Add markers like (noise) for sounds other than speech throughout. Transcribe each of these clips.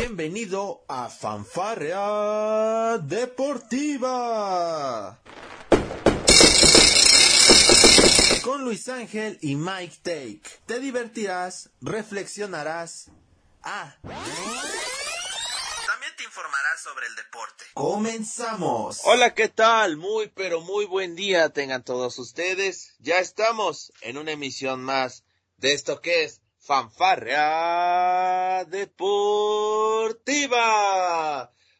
Bienvenido a Fanfarrea Deportiva. Con Luis Ángel y Mike Take. Te divertirás, reflexionarás. Ah. También te informarás sobre el deporte. Comenzamos. Hola, ¿qué tal? Muy, pero muy buen día tengan todos ustedes. Ya estamos en una emisión más de esto que es Fanfarrea Deportiva.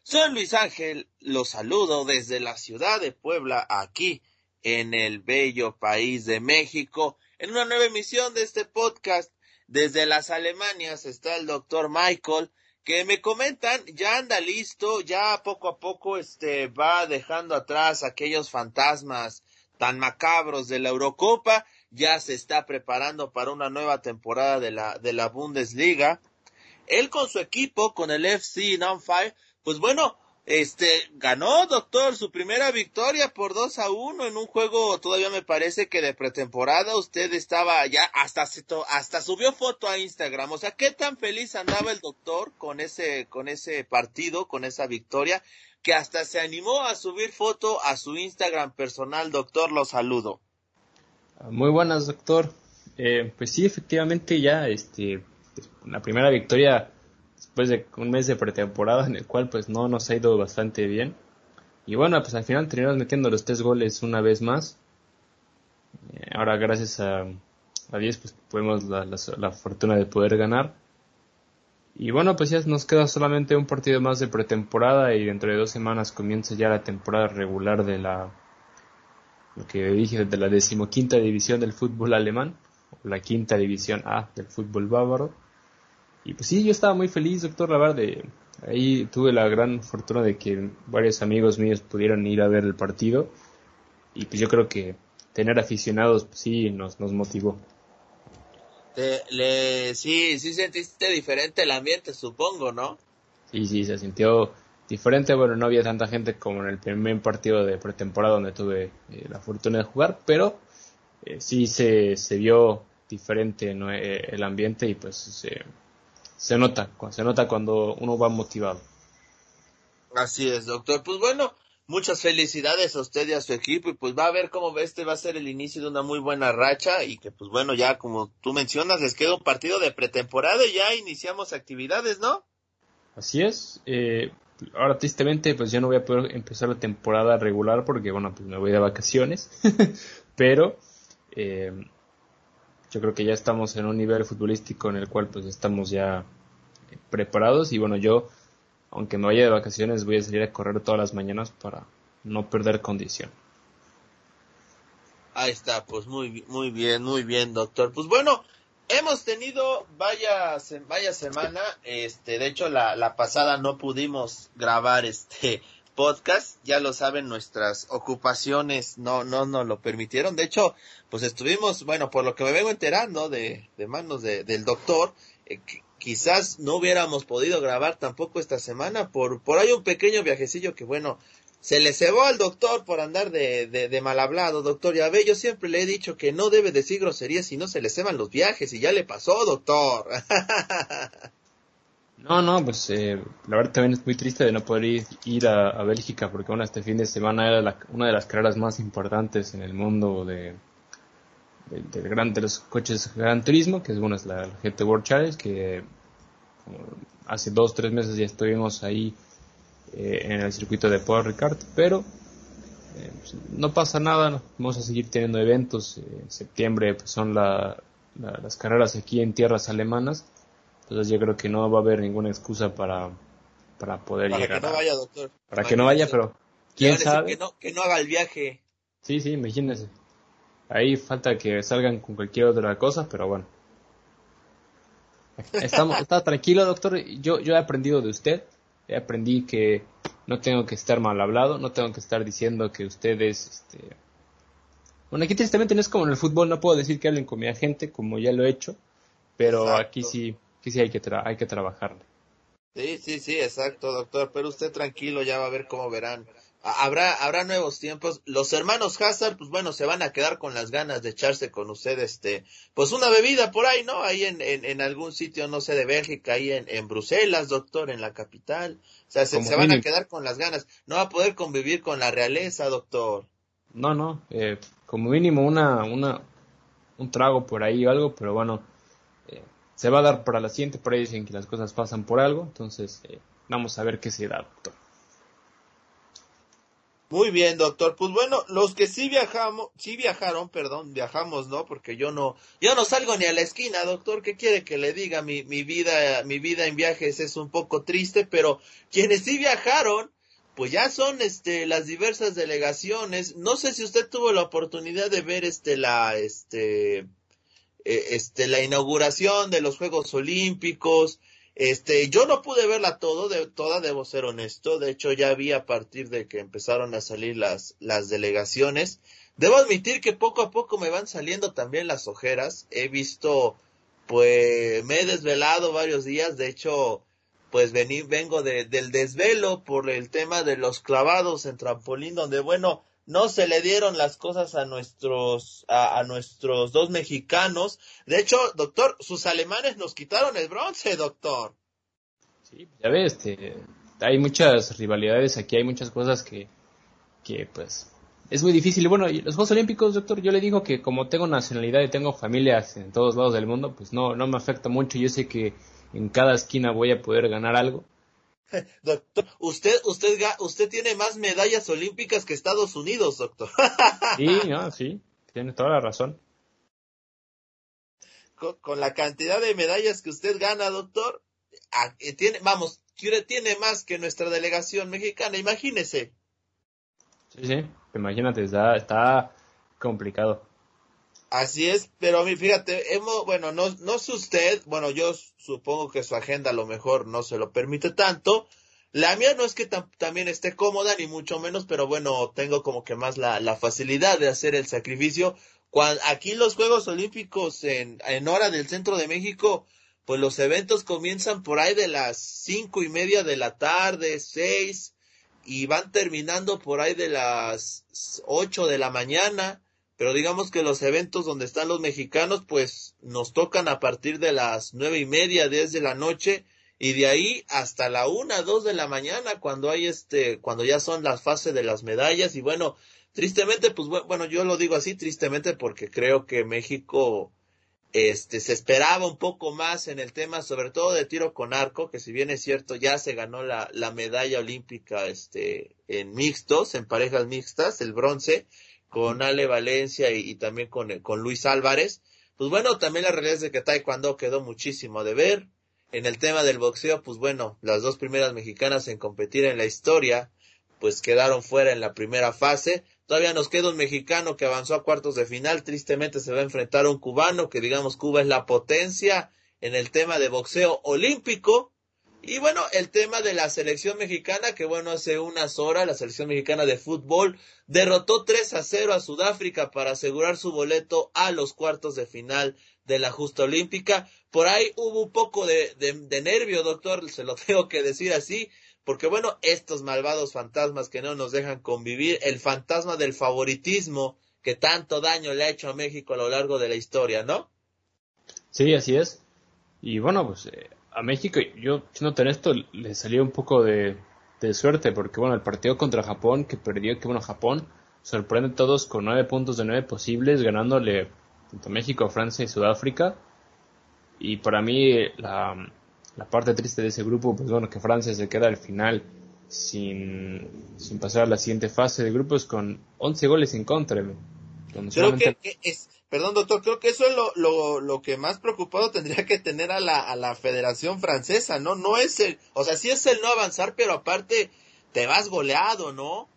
Soy Luis Ángel, los saludo desde la ciudad de Puebla, aquí en el bello país de México, en una nueva emisión de este podcast. Desde las Alemanias está el doctor Michael, que me comentan, ya anda listo, ya poco a poco este va dejando atrás aquellos fantasmas tan macabros de la Eurocopa ya se está preparando para una nueva temporada de la, de la Bundesliga. Él con su equipo, con el FC Nonfire, pues bueno, este, ganó, doctor, su primera victoria por 2 a 1 en un juego todavía me parece que de pretemporada. Usted estaba ya, hasta, hasta subió foto a Instagram. O sea, qué tan feliz andaba el doctor con ese, con ese partido, con esa victoria, que hasta se animó a subir foto a su Instagram personal, doctor, lo saludo. Muy buenas, doctor. Eh, pues sí, efectivamente ya este, la primera victoria después de un mes de pretemporada en el cual pues no nos ha ido bastante bien. Y bueno, pues al final terminamos metiendo los tres goles una vez más. Eh, ahora gracias a, a Dios pues tuvimos la, la, fortuna de poder ganar. Y bueno, pues ya nos queda solamente un partido más de pretemporada y dentro de dos semanas comienza ya la temporada regular de la lo que dije de la decimoquinta división del fútbol alemán, o la quinta división A del fútbol bávaro. Y pues sí, yo estaba muy feliz, doctor, la verdad, ahí tuve la gran fortuna de que varios amigos míos pudieran ir a ver el partido. Y pues yo creo que tener aficionados, pues sí, nos, nos motivó. le, sí, sí sentiste diferente el ambiente, supongo, ¿no? Sí, sí, se sintió diferente. Bueno, no había tanta gente como en el primer partido de pretemporada donde tuve eh, la fortuna de jugar, pero eh, sí se, se vio diferente eh, el ambiente y pues se, se nota, se nota cuando uno va motivado. Así es, doctor. Pues bueno, muchas felicidades a usted y a su equipo y pues va a ver cómo este va a ser el inicio de una muy buena racha y que pues bueno, ya como tú mencionas, les queda un partido de pretemporada y ya iniciamos actividades, ¿no? Así es. Eh, ahora tristemente pues ya no voy a poder empezar la temporada regular porque bueno pues me voy de vacaciones. (laughs) Pero eh, yo creo que ya estamos en un nivel futbolístico en el cual pues estamos ya preparados. Y bueno yo aunque me vaya de vacaciones voy a salir a correr todas las mañanas para no perder condición. Ahí está pues muy muy bien muy bien doctor. Pues bueno hemos tenido vaya, vaya semana, este, de hecho la, la pasada no pudimos grabar este podcast, ya lo saben, nuestras ocupaciones no, no nos lo permitieron, de hecho, pues estuvimos, bueno, por lo que me vengo enterando de, de manos de, del doctor, eh, quizás no hubiéramos podido grabar tampoco esta semana por, por ahí un pequeño viajecillo que bueno, se le cebó al doctor por andar de, de, mal hablado, doctor. Ya ve, yo siempre le he dicho que no debe decir groserías si no se le ceban los viajes y ya le pasó, doctor. (laughs) no, no, pues eh, la verdad también es muy triste de no poder ir, a, Bélgica porque bueno, este fin de semana era una de las carreras más importantes en el mundo de, de, gran, de los coches Gran Turismo, que es, bueno, es la, GT World Challenge, que hace dos, tres meses ya estuvimos ahí eh, en el circuito de Paul Ricard, pero eh, pues, no pasa nada, vamos a seguir teniendo eventos. en septiembre pues, son las carreras aquí en tierras alemanas, entonces yo creo que no va a haber ninguna excusa para, para poder para llegar. Para que no vaya, doctor. Para, que, no vaya, pero quién sabe. Que no, que no haga el viaje. Sí, sí, imagínese. Ahí falta que salgan con cualquier otra cosa, pero bueno. (laughs) Estamos, está tranquilo, doctor. Yo, yo he aprendido de usted aprendí que no tengo que estar mal hablado, no tengo que estar diciendo que ustedes, este... Bueno, aquí tristemente no es como en el fútbol, no puedo decir que hablen con mi agente, como ya lo he hecho, pero aquí sí, aquí sí hay que, hay que trabajarle. Sí, sí, sí, exacto, doctor, pero usted tranquilo, ya va a ver cómo verán habrá, habrá nuevos tiempos. Los hermanos Hazard, pues bueno, se van a quedar con las ganas de echarse con usted, este, pues una bebida por ahí, ¿no? Ahí en, en, algún sitio, no sé, de Bélgica, ahí en, en Bruselas, doctor, en la capital. O sea, se, van a quedar con las ganas. No va a poder convivir con la realeza, doctor. No, no, eh, como mínimo una, una, un trago por ahí o algo, pero bueno, eh, se va a dar para la siguiente, por ahí dicen que las cosas pasan por algo, entonces eh, vamos a ver qué se da, doctor. Muy bien, doctor. Pues bueno, los que sí viajamos, sí viajaron, perdón, viajamos, ¿no? Porque yo no, yo no salgo ni a la esquina, doctor. ¿Qué quiere que le diga? Mi, mi vida, mi vida en viajes es un poco triste, pero quienes sí viajaron, pues ya son, este, las diversas delegaciones. No sé si usted tuvo la oportunidad de ver, este, la, este, eh, este, la inauguración de los Juegos Olímpicos, este, yo no pude verla todo, de, toda, debo ser honesto. De hecho, ya vi a partir de que empezaron a salir las, las delegaciones. Debo admitir que poco a poco me van saliendo también las ojeras. He visto, pues, me he desvelado varios días. De hecho, pues vení, vengo de, del desvelo por el tema de los clavados en trampolín, donde, bueno, no se le dieron las cosas a nuestros, a, nuestros dos mexicanos. De hecho, doctor, sus alemanes nos quitaron el bronce, doctor. Sí, ya ves, este, hay muchas rivalidades aquí, hay muchas cosas que, que pues, es muy difícil. Y bueno, los Juegos Olímpicos, doctor, yo le digo que como tengo nacionalidad y tengo familias en todos lados del mundo, pues no, no me afecta mucho. Yo sé que en cada esquina voy a poder ganar algo. (laughs) Doctor, usted, usted, usted tiene más medallas olímpicas que Estados Unidos, doctor. (laughs) sí, sí, tiene toda la razón. Con, la cantidad de medallas que usted gana, doctor, eh, tiene, vamos, tiene más que nuestra delegación mexicana, imagínese. Sí, sí, imagínate, está, está complicado. Así es, pero fíjate, hemos, bueno, no, no sé usted, bueno, yo supongo que su agenda a lo mejor no se lo permite tanto. La mía no es que también esté cómoda, ni mucho menos, pero bueno, tengo como que más la, facilidad de hacer el sacrificio. Aquí los Juegos Olímpicos en hora del centro de México, pues los eventos comienzan por ahí de las cinco y media de la tarde, seis, y van terminando por ahí de las ocho de la mañana pero digamos que los eventos donde están los mexicanos, pues nos tocan a partir de las nueve y media, diez de la noche, y de ahí hasta la una, dos de la mañana, cuando hay este, cuando ya son las fases de las medallas, y bueno, tristemente, pues bueno, yo lo digo así, tristemente, porque creo que México, este, se esperaba un poco más en el tema, sobre todo de tiro con arco, que si bien es cierto, ya se ganó la, la medalla olímpica, este, en mixtos, en parejas mixtas, el bronce, con Ale Valencia y, también con, con Luis Álvarez. Pues bueno, también la realidad es de que Taekwondo quedó muchísimo de ver. En el tema del boxeo, pues bueno, las dos primeras mexicanas en competir en la historia, pues quedaron fuera en la primera fase. Todavía nos queda un mexicano que avanzó a cuartos de final. Tristemente se va a enfrentar a un cubano, que digamos Cuba es la potencia en el tema de boxeo olímpico. Y bueno, el tema de la selección mexicana, que bueno, hace unas horas la selección mexicana de fútbol derrotó 3 a 0 a Sudáfrica para asegurar su boleto a los cuartos de final de la justa olímpica. Por ahí hubo un poco de, de, nervio, doctor, se lo (laughs) tengo que decir así, porque bueno, estos malvados fantasmas que no nos dejan convivir, el fantasma del favoritismo que tanto daño le ha hecho a México a lo largo de la historia, ¿no? Sí, así es. Y bueno, pues eh, a México, yo siendo esto, le salió un poco de, suerte, porque bueno, el partido contra Japón, que perdió, que bueno, Japón sorprende a todos con nueve puntos de nueve posibles, ganándole tanto México, Francia y Sudáfrica. Y para mí, la, parte triste de ese grupo, pues bueno, que Francia se queda al final sin, sin pasar a la siguiente fase de grupos con 11 goles en contra. Creo que, es, Perdón, doctor, creo que eso es lo, lo, lo que más preocupado (laughs) tendría que tener a la, a la Federación Francesa, ¿no? No es el, o sea, sí es el no avanzar, pero aparte te vas goleado, ¿no?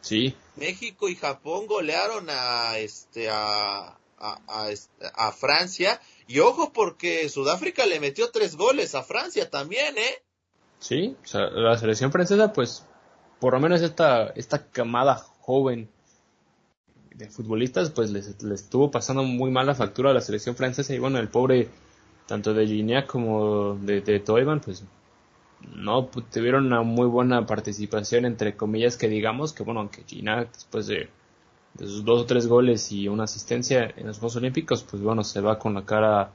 Sí. México y Japón golearon a, este, a, a, a, Francia. Y ojo porque Sudáfrica le metió tres goles a Francia también, ¿eh? Sí, o sea, la selección francesa, pues, por lo menos esta, esta camada joven de futbolistas, pues les, estuvo pasando muy mal la factura a la selección francesa y bueno, el pobre tanto de Gignac como de, de Toivan, pues no pues, tuvieron una muy buena participación, entre comillas, que digamos que, bueno, aunque China, después de, sus dos o tres goles y una asistencia en los Juegos Olímpicos, pues bueno, se va con la cara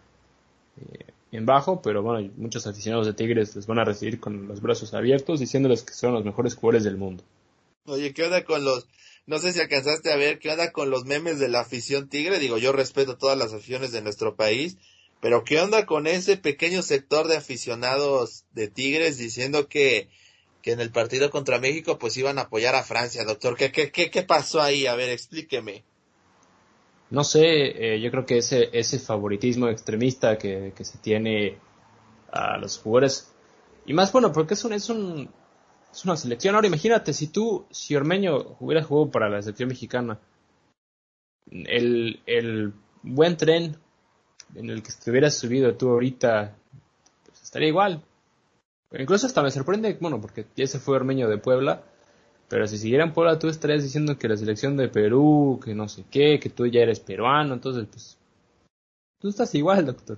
eh, en bajo, pero bueno, muchos aficionados de Tigres les van a recibir con los brazos abiertos, diciéndoles que son los mejores jugadores del mundo. Oye, ¿qué onda con los, no sé si alcanzaste a ver, qué onda con los memes de la afición Tigre? Digo, yo respeto todas las aficiones de nuestro país, pero ¿qué onda con ese pequeño sector de aficionados de Tigres diciendo que, que en el partido contra México pues iban a apoyar a Francia, doctor? ¿Qué, qué, qué, qué pasó ahí? A ver, explíqueme. No sé, eh, yo creo que ese, ese favoritismo extremista que, que, se tiene a los jugadores, y más bueno, porque es un, es un, es una selección. Ahora imagínate, si tú, si Ormeño hubiera jugado para la selección mexicana, el, el buen tren en el que estuvieras subido tú ahorita, pues estaría igual. Incluso hasta me sorprende, bueno, porque ya se fue Ormeño de Puebla, pero si siguiera en Puebla tú estarías diciendo que la selección de Perú, que no sé qué, que tú ya eres peruano, entonces pues tú estás igual, doctor.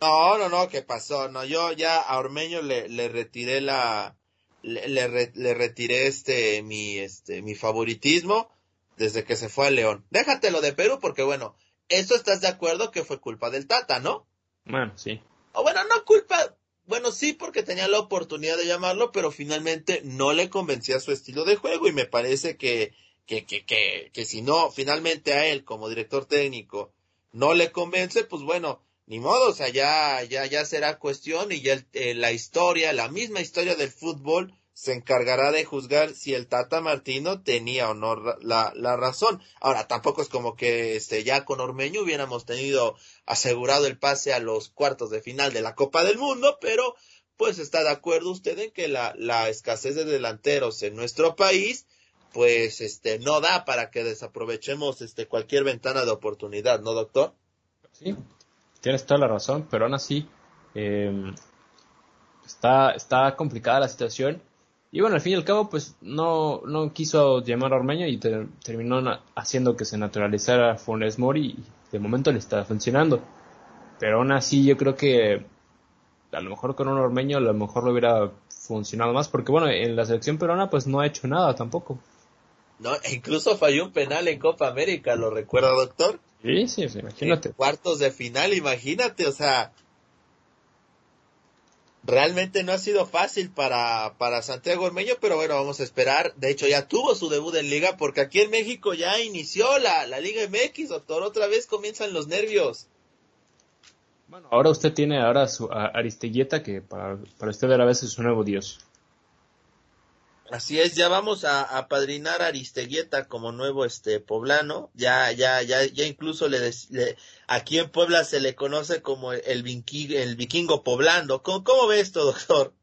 No, no, no, ¿qué pasó? No, yo ya a Ormeño le, le retiré la, le, le, le, retiré este, mi, este, mi favoritismo desde que se fue a León. Déjatelo de Perú porque bueno, eso estás de acuerdo que fue culpa del Tata, ¿no? Bueno, sí. O bueno, no culpa, bueno, sí, porque tenía la oportunidad de llamarlo, pero finalmente no le convencía su estilo de juego y me parece que, que, que, que, que si no, finalmente a él como director técnico no le convence, pues bueno, ni modo, o sea, ya, ya, ya será cuestión y ya eh, la historia, la misma historia del fútbol se encargará de juzgar si el Tata Martino tenía o no la, la razón. Ahora, tampoco es como que este, ya con Ormeño hubiéramos tenido asegurado el pase a los cuartos de final de la Copa del Mundo, pero pues está de acuerdo usted en que la, la escasez de delanteros en nuestro país pues este no da para que desaprovechemos este cualquier ventana de oportunidad, ¿no, doctor? Sí, tienes toda la razón, pero aún así eh, está, está complicada la situación y bueno, al fin y al cabo, pues no, no quiso llamar a Ormeño y terminó haciendo que se naturalizara Funes Mori y de momento le está funcionando. Pero aún así yo creo que a lo mejor con un Ormeño a lo mejor lo hubiera funcionado más porque bueno, en la selección peruana pues no ha hecho nada tampoco. No, incluso falló un penal en Copa América, ¿lo recuerda, doctor? Sí, sí, imagínate. cuartos de final, imagínate, o sea, realmente no ha sido fácil para, para Santiago Ormeño, pero bueno, vamos a esperar. De hecho, ya tuvo su debut en liga porque aquí en México ya inició la, la Liga MX, doctor. Otra vez comienzan los nervios. Bueno, ahora usted tiene ahora su Aristeguieta que para, para usted a veces es un nuevo dios. Así es, ya vamos a, a padrinar a Aristeguieta como nuevo este poblano. Ya, ya, ya, ya incluso le, aquí en Puebla se le conoce como el, vikingo, poblano. ¿Cómo, ¿Cómo, ve esto, doctor?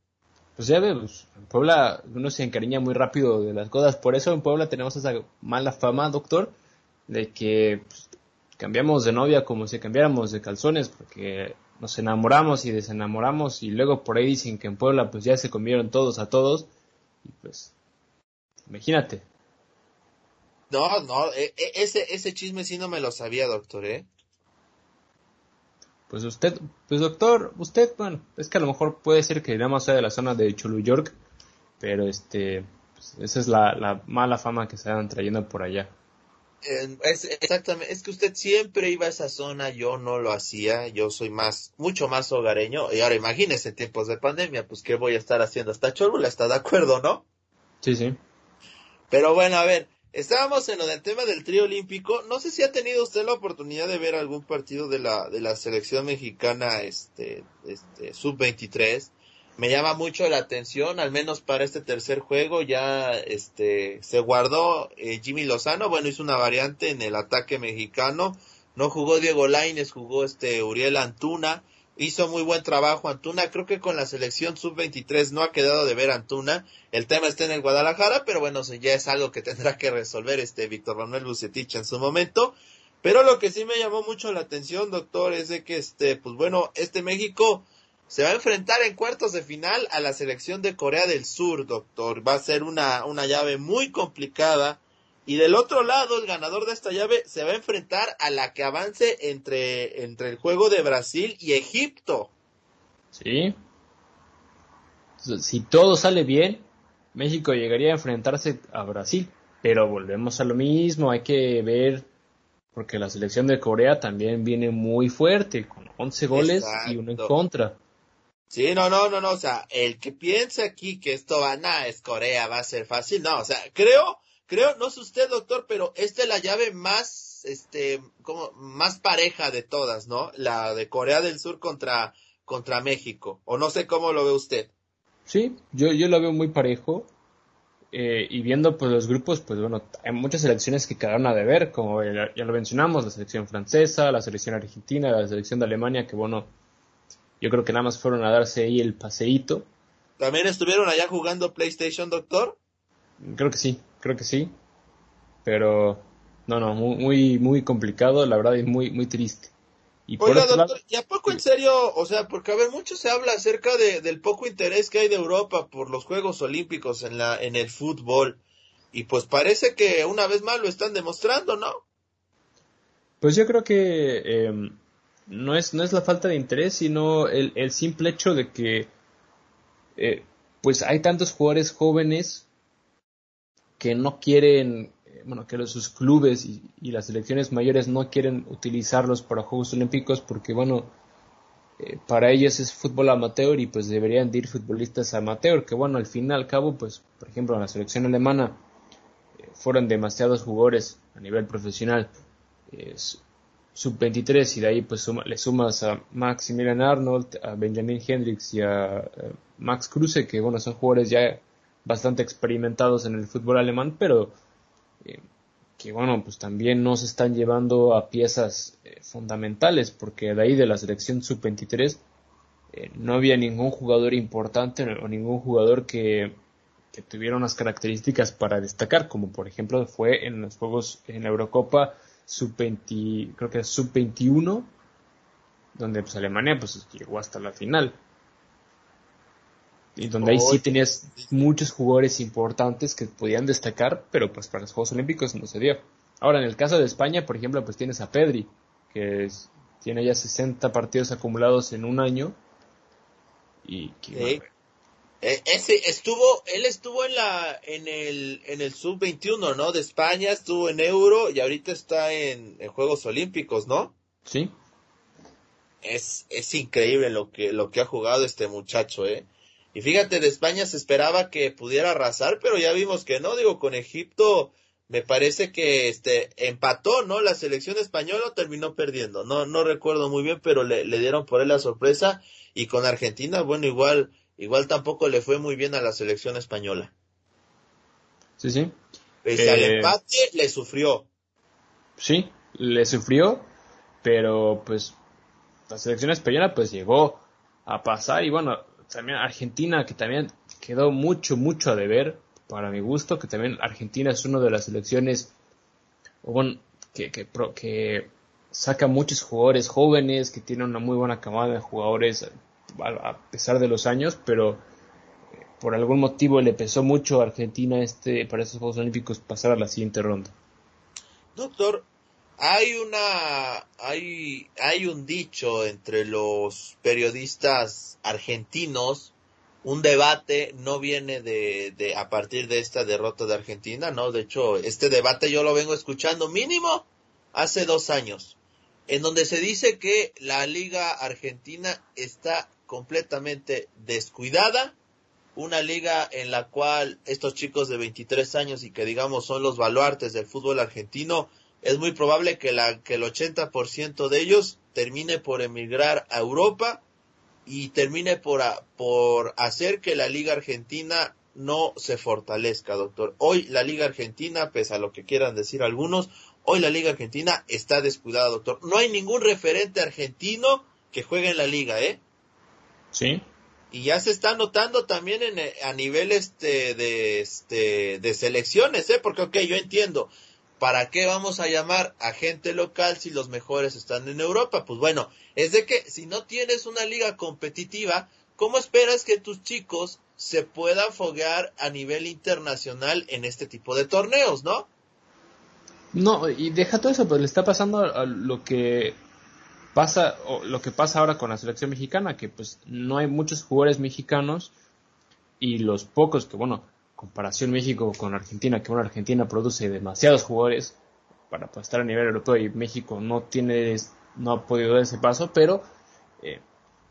Pues ya vemos, en Puebla uno se encariña muy rápido de las cosas. Por eso en Puebla tenemos esa mala fama, doctor, de que pues, cambiamos de novia como si cambiáramos de calzones, porque nos enamoramos y desenamoramos y luego por ahí dicen que en Puebla pues ya se comieron todos a todos y pues, imagínate. No, no, e, e, ese, ese chisme sí no me lo sabía, doctor, ¿eh? Pues usted, pues doctor, usted, bueno, es que a lo mejor puede ser que nada más sea de la zona de Chulu York, pero este, pues esa es la, la mala fama que se van trayendo por allá. Es, exactamente, es que usted siempre iba a esa zona, yo no lo hacía, yo soy más, mucho más hogareño, y ahora imagínese en tiempos de pandemia, pues qué voy a estar haciendo hasta Cholula, ¿está de acuerdo, no? Sí, sí. Pero bueno, a ver, estábamos en lo del tema del trío olímpico, no sé si ha tenido usted la oportunidad de ver algún partido de la, de la selección mexicana, este, este, sub 23, me llama mucho la atención, al menos para este tercer juego ya este se guardó eh, Jimmy Lozano, bueno, hizo una variante en el ataque mexicano, no jugó Diego Laines, jugó este Uriel Antuna, hizo muy buen trabajo Antuna, creo que con la selección sub-23 no ha quedado de ver Antuna, el tema está en el Guadalajara, pero bueno, ya es algo que (laughs) tendrá que resolver este Víctor Manuel Bucetich en su momento, pero lo que sí me llamó mucho la atención, doctor, es de que este, pues bueno, este México se va a enfrentar en cuartos de final a la selección de Corea del Sur, doctor. Va a ser una, una llave muy complicada. Y del otro lado, el ganador de esta llave se va a enfrentar a la que avance entre, entre el juego de Brasil y Egipto. Sí. Si todo sale bien, México llegaría a enfrentarse a Brasil. Pero volvemos a lo mismo, hay que ver, porque la selección de Corea también viene muy fuerte, con 11 goles y uno en contra. Sí, no, no, no, no, o sea, el que piense aquí que esto va, nada, es Corea, va a ser fácil, no, o sea, creo, creo, no sé usted, doctor, pero esta es la llave más, este, como, más pareja de todas, ¿no? La de Corea del Sur contra, contra México, o no sé cómo lo ve usted. Sí, yo, yo lo veo muy parejo, eh, y viendo pues los grupos, pues bueno, hay muchas selecciones que quedaron a deber, como ya, ya lo mencionamos, la selección francesa, la selección argentina, la selección de Alemania, que bueno, yo creo que nada más fueron a darse ahí el paseíto. ¿También estuvieron allá jugando PlayStation, doctor? Creo que sí, creo que sí. Pero no, no, muy, muy complicado, la verdad, y muy, muy triste. Y Oiga, doctor, ¿y a poco en serio? O sea, porque a ver, mucho se habla acerca de, del poco interés que hay de Europa por los Juegos Olímpicos en, la, en el fútbol. Y pues parece que una vez más lo están demostrando, ¿no? Pues yo creo que eh, no es, no es la falta de interés, sino el, el simple hecho de que eh, pues hay tantos jugadores jóvenes que no quieren, eh, bueno, que sus clubes y, las selecciones mayores no quieren utilizarlos para Juegos Olímpicos porque, bueno, eh, para ellos es fútbol amateur y pues deberían de ir futbolistas amateur, que bueno, al fin y al cabo, pues, por ejemplo, en la selección alemana fueron demasiados jugadores a nivel profesional sub-23 y de ahí pues le sumas a Maximilian Arnold, a Benjamin Hendricks y a eh, Max Kruse, que bueno, son jugadores ya bastante experimentados en el fútbol alemán, pero eh, que bueno, pues también no se están llevando a piezas eh, fundamentales, porque de ahí de la selección sub-23 no había ningún jugador importante o ningún jugador que tuviera unas características para destacar, como por ejemplo fue en los Juegos en la Eurocopa sub-20, creo que es sub-21, donde pues Alemania pues llegó hasta la final. Y donde ahí sí tenías muchos jugadores importantes que podían destacar, pero pues para los Juegos Olímpicos no se dio. Ahora, en el caso de España, por ejemplo, pues tienes a Pedri, que tiene ya 60 partidos acumulados en un año. Y que, eh, ese estuvo, él estuvo en la, en el, en el sub 21, ¿no? De España, estuvo en Euro y ahorita está en, Juegos Olímpicos, ¿no? Sí. Es, es increíble lo que, lo que ha jugado este muchacho, ¿eh? Y fíjate, de España se esperaba que pudiera arrasar, pero ya vimos que no, digo, con Egipto me parece que este empató, ¿no? La selección española terminó perdiendo. No, no recuerdo muy bien, pero le, le dieron por él la sorpresa. Y con Argentina, bueno, igual igual tampoco le fue muy bien a la selección española. Sí, sí. Pese al eh, empate, le sufrió. Sí, le sufrió, pero pues la selección española pues llegó a pasar y bueno, también Argentina que también quedó mucho, mucho a deber para mi gusto, que también Argentina es una de las selecciones bueno, que, que, que saca muchos jugadores jóvenes, que tiene una muy buena camada de jugadores a pesar de los años, pero eh, por algún motivo le pesó mucho a Argentina este para estos Juegos Olímpicos pasar a la siguiente ronda. Doctor, hay una hay hay un dicho entre los periodistas argentinos un debate no viene de, de a partir de esta derrota de Argentina, no, de hecho, este debate yo lo vengo escuchando mínimo hace dos años, en donde se dice que la liga argentina está completamente descuidada, una liga en la cual estos chicos de 23 años y que digamos son los baluartes del fútbol argentino, es muy probable que, la, que el 80% de ellos termine por emigrar a Europa y termine por, por hacer que la liga argentina no se fortalezca, doctor. Hoy la liga argentina, pese a lo que quieran decir algunos, hoy la liga argentina está descuidada, doctor. No hay ningún referente argentino que juegue en la liga, ¿eh? Sí. Y ya se está notando también en, eh, a nivel este, de, este, de selecciones, ¿eh? Porque, ok, yo entiendo. ¿Para qué vamos a llamar a gente local si los mejores están en Europa? Pues bueno, es de que si no tienes una liga competitiva, ¿cómo esperas que tus chicos se puedan foguear a nivel internacional en este tipo de torneos, no? No, y deja todo eso, pues le está pasando a lo que pasa o lo que pasa ahora con la selección mexicana, que pues no hay muchos jugadores mexicanos y los pocos que, bueno, comparación México con Argentina, que bueno, Argentina produce demasiados jugadores para estar a nivel europeo y México no tiene, no ha podido dar ese paso, pero eh,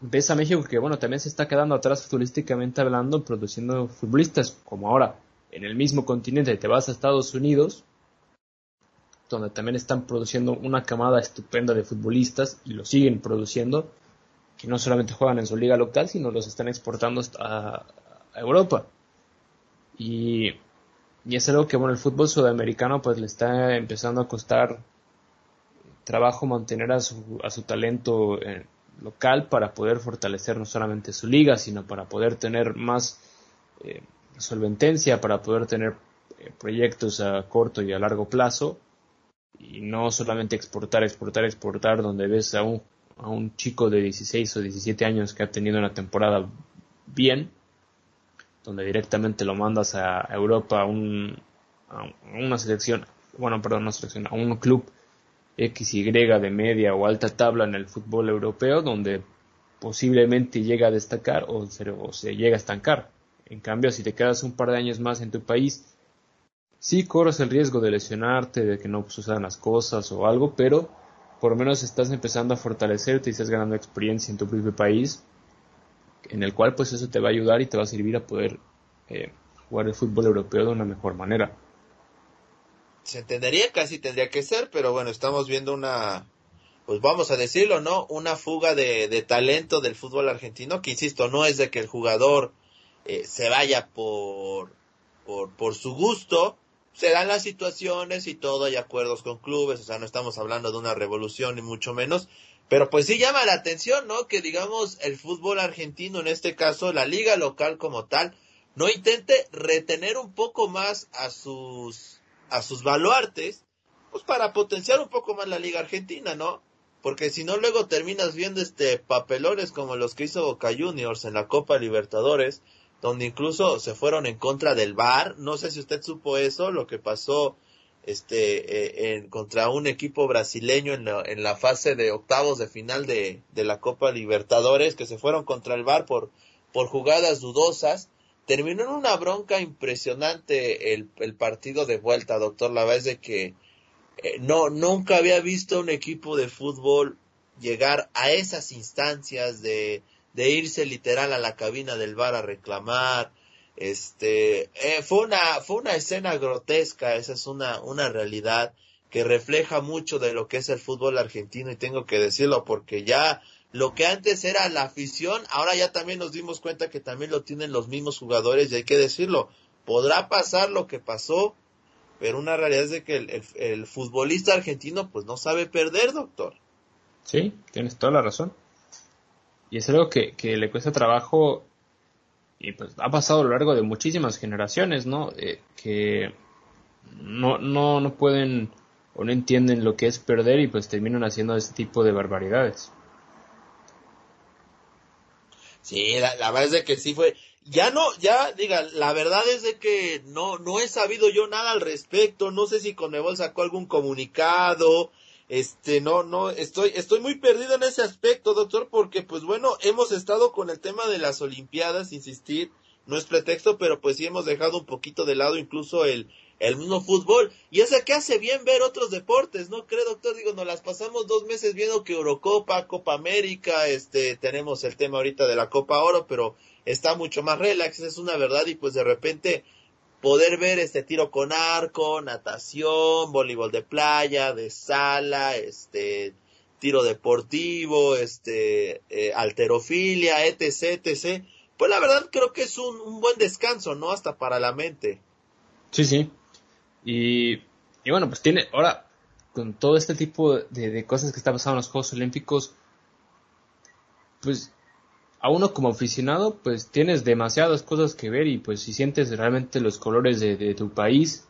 ves a México que bueno, también se está quedando atrás futbolísticamente hablando, produciendo futbolistas, como ahora en el mismo continente te vas a Estados Unidos, donde también están produciendo una camada estupenda de futbolistas y lo siguen produciendo, que no solamente juegan en su liga local, sino los están exportando a, Europa. Y, y, es algo que, bueno, el fútbol sudamericano pues le está empezando a costar trabajo mantener a su, a su talento eh, local para poder fortalecer no solamente su liga, sino para poder tener más eh, solventencia, para poder tener eh, proyectos a corto y a largo plazo y no solamente exportar, exportar, exportar, donde ves a un, a un chico de 16 o 17 años que ha tenido una temporada bien, donde directamente lo mandas a Europa a, un, a una selección, bueno, perdón, no selección, a un club XY de media o alta tabla en el fútbol europeo, donde posiblemente llega a destacar o se, o se llega a estancar. En cambio, si te quedas un par de años más en tu país, sí corres el riesgo de lesionarte, de que no sucedan las cosas o algo, pero por lo menos estás empezando a fortalecerte y estás ganando experiencia en tu propio país, en el cual pues eso te va a ayudar y te va a servir a poder eh, jugar el fútbol europeo de una mejor manera. Se entendería que así tendría que ser, pero bueno, estamos viendo una, pues vamos a decirlo, ¿no? Una fuga de, de talento del fútbol argentino, que insisto, no es de que el jugador eh, se vaya por, por, por su gusto, se dan las situaciones y todo, hay acuerdos con clubes, o sea, no estamos hablando de una revolución ni mucho menos, pero pues sí llama la atención, ¿no? Que digamos el fútbol argentino, en este caso la liga local como tal, no intente retener un poco más a sus, a sus baluartes, pues para potenciar un poco más la liga argentina, ¿no? Porque si no luego terminas viendo este papelones como los que hizo Boca Juniors en la Copa Libertadores, donde incluso se fueron en contra del VAR. No sé si usted supo eso, lo que pasó este eh, contra un equipo brasileño en la, en la fase de octavos de final de, de, la Copa Libertadores, que se fueron contra el VAR por, por jugadas dudosas. Terminó en una bronca impresionante el, el partido de vuelta, doctor. La verdad es de que eh, no, nunca había visto un equipo de fútbol llegar a esas instancias de, de irse literal a la cabina del bar a reclamar. Este, eh, fue una, fue una escena grotesca, esa es una, una realidad que refleja mucho de lo que es el fútbol argentino y tengo que decirlo porque ya lo que antes era la afición, ahora ya también nos dimos cuenta que también lo tienen los mismos jugadores y hay que decirlo, podrá pasar lo que pasó, pero una realidad es de que el, el futbolista argentino pues no sabe perder, doctor. Sí, tienes toda la razón. Y es algo que, que le cuesta trabajo y pues ha pasado a lo largo de muchísimas generaciones, ¿no? Eh, que no, no, no pueden o no entienden lo que es perder y pues terminan haciendo ese tipo de barbaridades. Sí, la, la, verdad es de que sí fue. Ya no, ya, diga, la verdad es de que no, no he sabido yo nada al respecto. No sé si Conmebol sacó algún comunicado, este, no, no, estoy, estoy muy perdido en ese aspecto, doctor, porque pues bueno, hemos estado con el tema de las Olimpiadas, insistir, no es pretexto, pero pues sí hemos dejado un poquito de lado incluso el, el mismo fútbol. Y es que hace bien ver otros deportes, ¿no cree, doctor? Digo, nos las pasamos dos meses viendo que Eurocopa, Copa América, este, tenemos el tema ahorita de la Copa Oro, pero está mucho más relax, es una verdad, y pues de repente poder ver este tiro con arco, natación, voleibol de playa, de sala, este tiro deportivo, este eh, alterofilia, etc, etc. Pues la verdad creo que es un, buen descanso, ¿no? Hasta para la mente. Sí, sí. Y, y bueno, pues tiene, ahora, con todo este tipo de, de cosas que está pasando en los Juegos Olímpicos, pues a uno como aficionado, pues tienes demasiadas cosas que ver y pues si sientes realmente los colores de, tu país,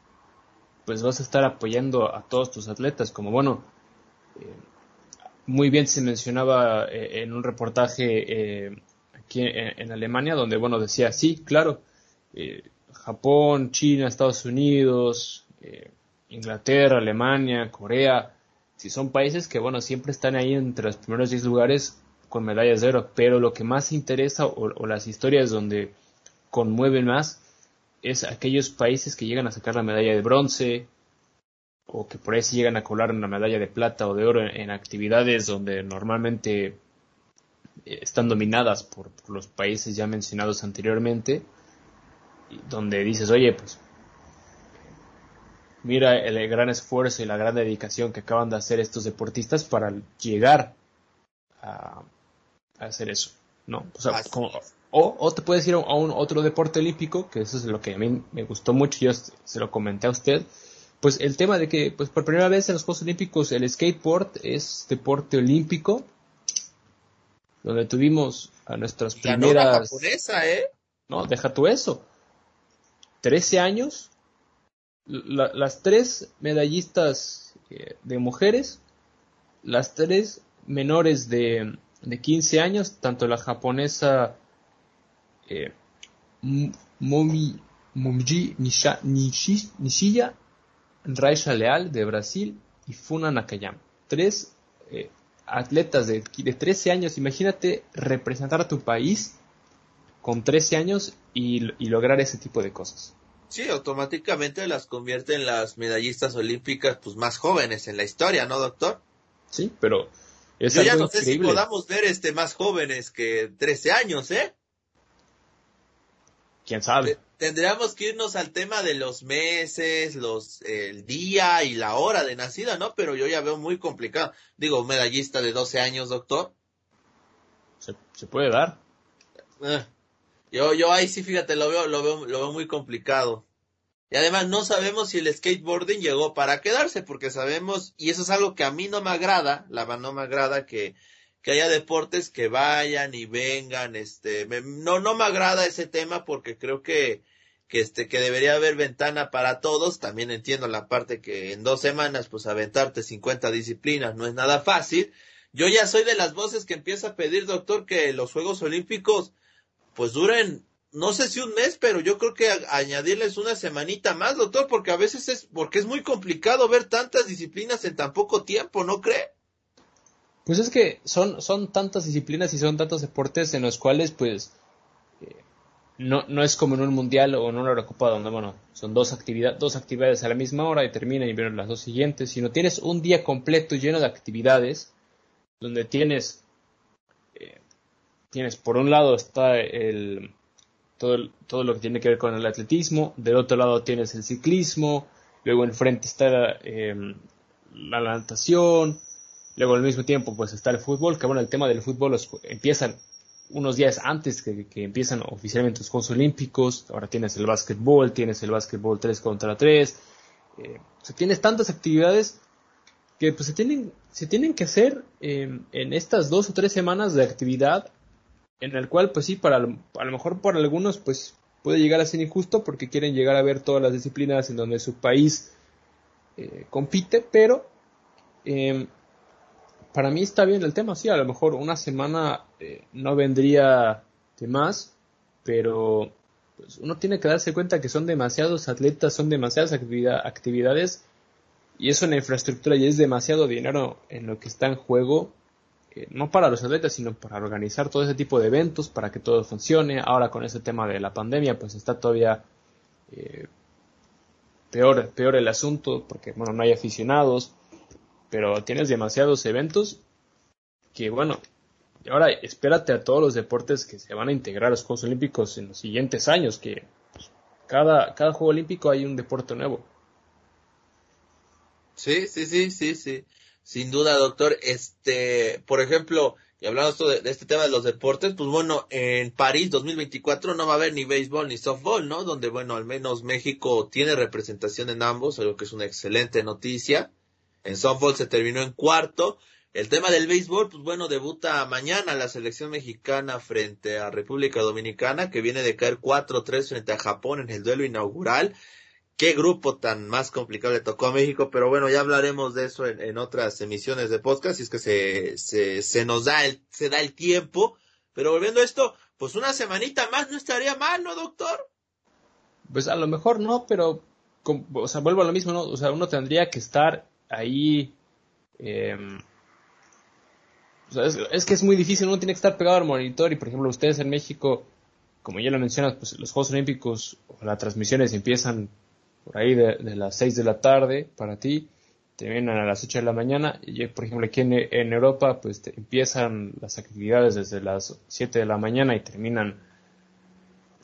pues vas a estar apoyando a todos tus atletas. Como bueno, eh, muy bien se mencionaba eh, en un reportaje eh, aquí en, Alemania, donde bueno decía, sí, claro, Japón, China, Estados Unidos, Inglaterra, Alemania, Corea, si son países que bueno siempre están ahí entre los primeros 10 lugares con medallas de oro, pero lo que más interesa o, las historias donde conmueve más es aquellos países que llegan a sacar la medalla de bronce o que por ahí se llegan a colar una medalla de plata o de oro en, actividades donde normalmente eh, están dominadas por, los países ya mencionados anteriormente, donde dices, oye, pues mira el gran esfuerzo y la gran dedicación que acaban de hacer estos deportistas para llegar a, hacer eso, ¿no? O, sea, o, te puedes ir a un otro deporte olímpico, que eso es lo que a mí me gustó mucho, yo se lo comenté a usted, pues el tema de que pues por primera vez en los Juegos Olímpicos el skateboard es deporte olímpico, donde tuvimos a nuestras primeras... japonesa, ¿eh? No, deja tú eso. 13 años, las tres medallistas eh, de mujeres, las tres menores de, de 15 años, tanto la japonesa eh, Momi, Momiji Nishiya Raisha Leal de Brasil y Funa Nakayama. Tres eh, atletas de, de 13 años. Imagínate representar a tu país con 13 años y, lograr ese tipo de cosas. Sí, automáticamente las convierte en las medallistas olímpicas pues más jóvenes en la historia, ¿no, doctor? Sí, pero es Yo ya no sé si podamos ver este más jóvenes que 13 años, ¿eh? quién sabe. Tendríamos que irnos al tema de los meses, los el día y la hora de nacida, ¿no? Pero yo ya veo muy complicado. Digo, medallista de 12 años, doctor. Se, puede dar. Eh, yo, yo ahí sí, fíjate, lo veo, lo veo, lo veo muy complicado. Y además no sabemos si el skateboarding llegó para quedarse, porque sabemos, y eso es algo que a mí no me agrada, la no me agrada que que haya deportes que vayan y vengan, este, no, no me agrada ese tema porque creo que, que este, que debería haber ventana para todos, también entiendo la parte que en dos semanas, pues aventarte 50 disciplinas no es nada fácil, yo ya soy de las voces que empieza a pedir, doctor, que los Juegos Olímpicos, pues duren, no sé si un mes, pero yo creo que añadirles una semanita más, doctor, porque a veces es, porque es muy complicado ver tantas disciplinas en tan poco tiempo, ¿no cree? Pues es que son, son tantas disciplinas y son tantos deportes en los cuales, pues, eh, no, no es como en un mundial o en una Eurocopa donde, bueno, son dos, actividad, dos actividades a la misma hora y terminan y vienen las dos siguientes, sino tienes un día completo lleno de actividades donde tienes, eh, tienes por un lado está el, todo, todo lo que tiene que ver con el atletismo, del otro lado tienes el ciclismo, luego enfrente está eh, la natación, Luego al mismo tiempo pues está el fútbol, que bueno, el tema del fútbol empiezan unos días antes que, empiezan oficialmente los Juegos Olímpicos, ahora tienes el básquetbol, tienes el básquetbol 3 contra 3, eh, o sea, tienes tantas actividades que pues se tienen, se tienen que hacer em, en estas dos o tres semanas de actividad, en el cual pues sí, para, a lo mejor para algunos pues puede llegar a ser injusto porque quieren llegar a ver todas las disciplinas en donde su país eh, compite, pero eh, para mí está bien el tema, sí, a lo mejor una semana eh, no vendría de más, pero pues, uno tiene que darse cuenta que son demasiados atletas, son demasiadas actividades y es una infraestructura y es demasiado dinero en lo que está en juego, eh, no para los atletas, sino para organizar todo ese tipo de eventos, para que todo funcione. Ahora con ese tema de la pandemia, pues está todavía eh, peor, peor el asunto, porque bueno, no hay aficionados, pero tienes demasiados eventos que, bueno, ahora espérate a todos los deportes que se van a integrar a los Juegos Olímpicos en los siguientes años, que pues, cada, cada Juego Olímpico hay un deporte nuevo. Sí, sí, sí, sí, sí. Sin duda, doctor. Este, por ejemplo, y hablando de, de, este tema de los deportes, pues bueno, en París 2024 no va a haber ni béisbol ni softball, ¿no? Donde, bueno, al menos México tiene representación en ambos, algo que es una excelente noticia. En softball se terminó en cuarto. El tema del béisbol, pues bueno, debuta mañana la selección mexicana frente a República Dominicana, que viene de caer 4-3 frente a Japón en el duelo inaugural. Qué grupo tan más complicado le tocó a México, pero bueno, ya hablaremos de eso en, otras emisiones de podcast, y es que se, se, se nos da el, se da el tiempo. Pero volviendo a esto, pues una semanita más no estaría mal, ¿no, doctor? Pues a lo mejor no, pero, o sea, vuelvo a lo mismo, ¿no? O sea, uno tendría que estar ahí... Em, es, que es muy difícil, uno tiene que estar pegado al monitor y por ejemplo ustedes en México, como ya lo mencionas, pues los Juegos Olímpicos, las transmisiones empiezan por ahí de, las 6 de la tarde para ti, terminan a las 8 de la mañana, y por ejemplo aquí en, Europa, pues empiezan las actividades desde las 7 de la mañana y terminan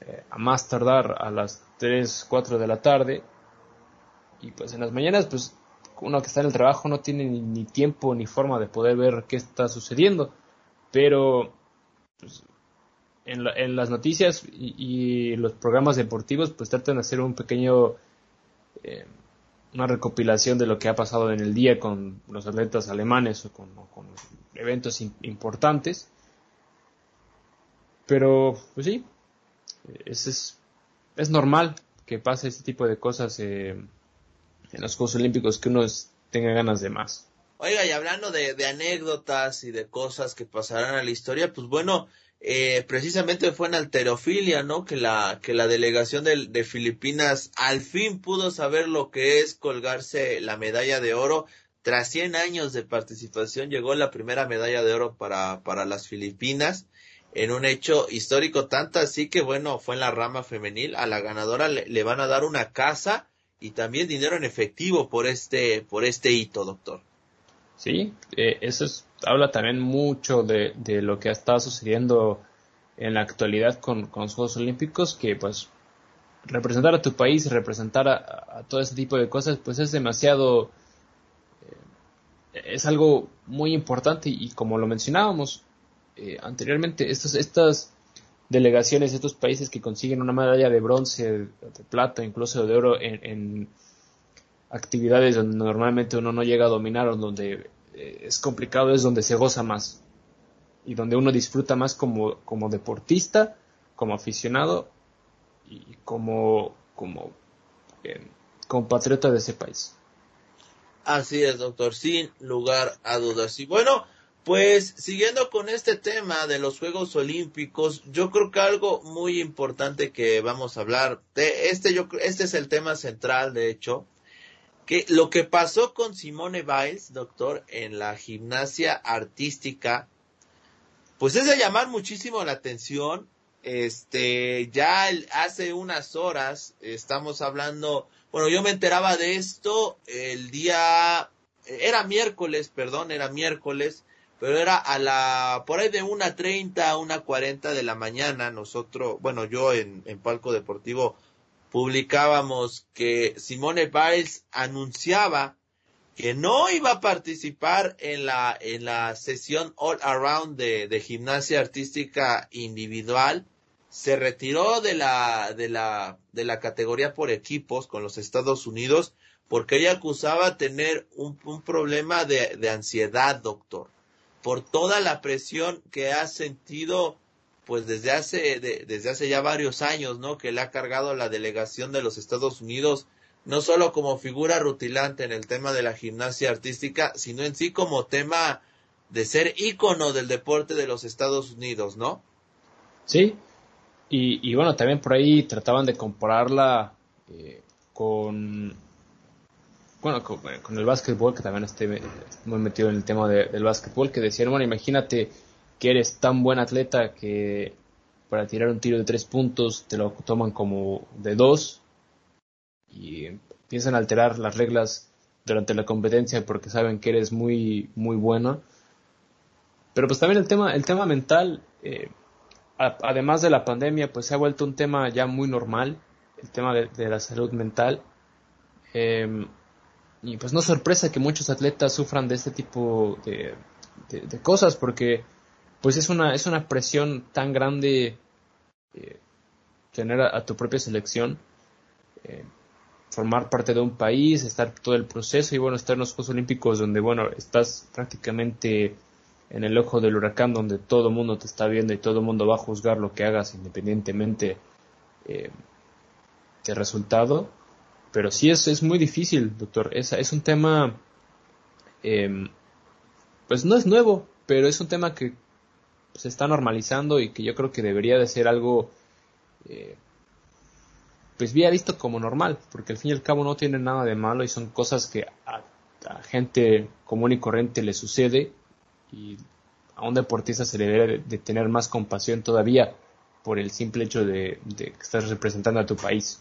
eh, a más tardar a las 3, 4 de la tarde, y pues en las mañanas, pues uno que está en el trabajo no tiene ni, tiempo ni forma de poder ver qué está sucediendo, pero pues, en, las noticias y, los programas deportivos pues tratan de hacer un pequeño eh, una recopilación de lo que ha pasado en el día con los atletas alemanes o con, eventos importantes. Pero pues sí es, es, normal que pase este tipo de cosas eh, en los Juegos Olímpicos que uno tenga ganas de más. Oiga, y hablando de, de, anécdotas y de cosas que pasarán a la historia, pues bueno, eh, precisamente fue en alterofilia, ¿no? Que la, que la delegación de, Filipinas al fin pudo saber lo que es colgarse la medalla de oro. Tras 100 años de participación llegó la primera medalla de oro para, para las Filipinas en un hecho histórico, tanto así que bueno, fue en la rama femenil. A la ganadora le, van a dar una casa y también dinero en efectivo por este, por este hito, doctor. Sí, eh, eso es habla también mucho de, de lo que ha estado sucediendo en la actualidad con, con, los Juegos Olímpicos, que pues representar a tu país, representar a, todo ese tipo de cosas, pues es demasiado, eh, es algo muy importante. Y, como lo mencionábamos eh, anteriormente, estas, estas delegaciones, estos países que consiguen una medalla de bronce, de, plata, incluso de oro en actividades donde normalmente uno no llega a dominar o donde eh, es complicado es donde se goza más y donde uno disfruta más como, como deportista, como aficionado y como, como eh, compatriota de ese país. Así es, doctor, sin lugar a dudas. Y bueno, pues siguiendo con este tema de los Juegos Olímpicos, yo creo que algo muy importante que vamos a hablar de este, yo este es el tema central, de hecho, que lo que pasó con Simone Biles, doctor, en la gimnasia artística, pues es de llamar muchísimo la atención. Este, ya hace unas horas estamos hablando, bueno, yo me enteraba de esto el día, era miércoles, perdón, era miércoles, pero era a la, por ahí de una treinta, una cuarenta de la mañana, nosotros, bueno, yo en, en Palco Deportivo publicábamos que Simone Biles anunciaba que no iba a participar en la, en la sesión All Around de, de gimnasia artística individual, se retiró de la, de la, de la categoría por equipos con los Estados Unidos porque ella acusaba tener un, un problema de, de ansiedad, doctor, por toda la presión que ha sentido pues desde hace, desde hace ya varios años, ¿no? Que le ha cargado la delegación de los Estados Unidos, no solo como figura rutilante en el tema de la gimnasia artística, sino en sí como tema de ser ícono del deporte de los Estados Unidos, ¿no? Sí, y, y bueno, también por ahí trataban de compararla eh, con, bueno, con, el básquetbol, que también estoy muy metido en el tema del básquetbol, que decían, bueno, imagínate que eres tan buen atleta que para tirar un tiro de tres puntos te lo toman como de dos y empiezan a alterar las reglas durante la competencia porque saben que eres muy muy bueno. Pero pues también el tema el tema mental eh, además de la pandemia pues se ha vuelto un tema ya muy normal el tema de, la salud mental. Em, y pues no sorpresa que muchos atletas sufran de este tipo de, de cosas porque pues es una, es una presión tan grande eh, tener a, tu propia selección, eh, formar parte de un país, estar todo el proceso y bueno, estar en los Juegos Olímpicos donde bueno, estás prácticamente en el ojo del huracán donde todo el mundo te está viendo y todo el mundo va a juzgar lo que hagas independientemente eh, del resultado. Pero sí es, es muy difícil, doctor. Es, es un tema, pues no es nuevo, pero es un tema que se está normalizando y que yo creo que debería de ser algo eh, pues bien visto como normal, porque al fin y al cabo no tiene nada de malo y son cosas que a, gente común y corriente le sucede y a un deportista se le debe de, tener más compasión todavía por el simple hecho de, de que estás representando a tu país.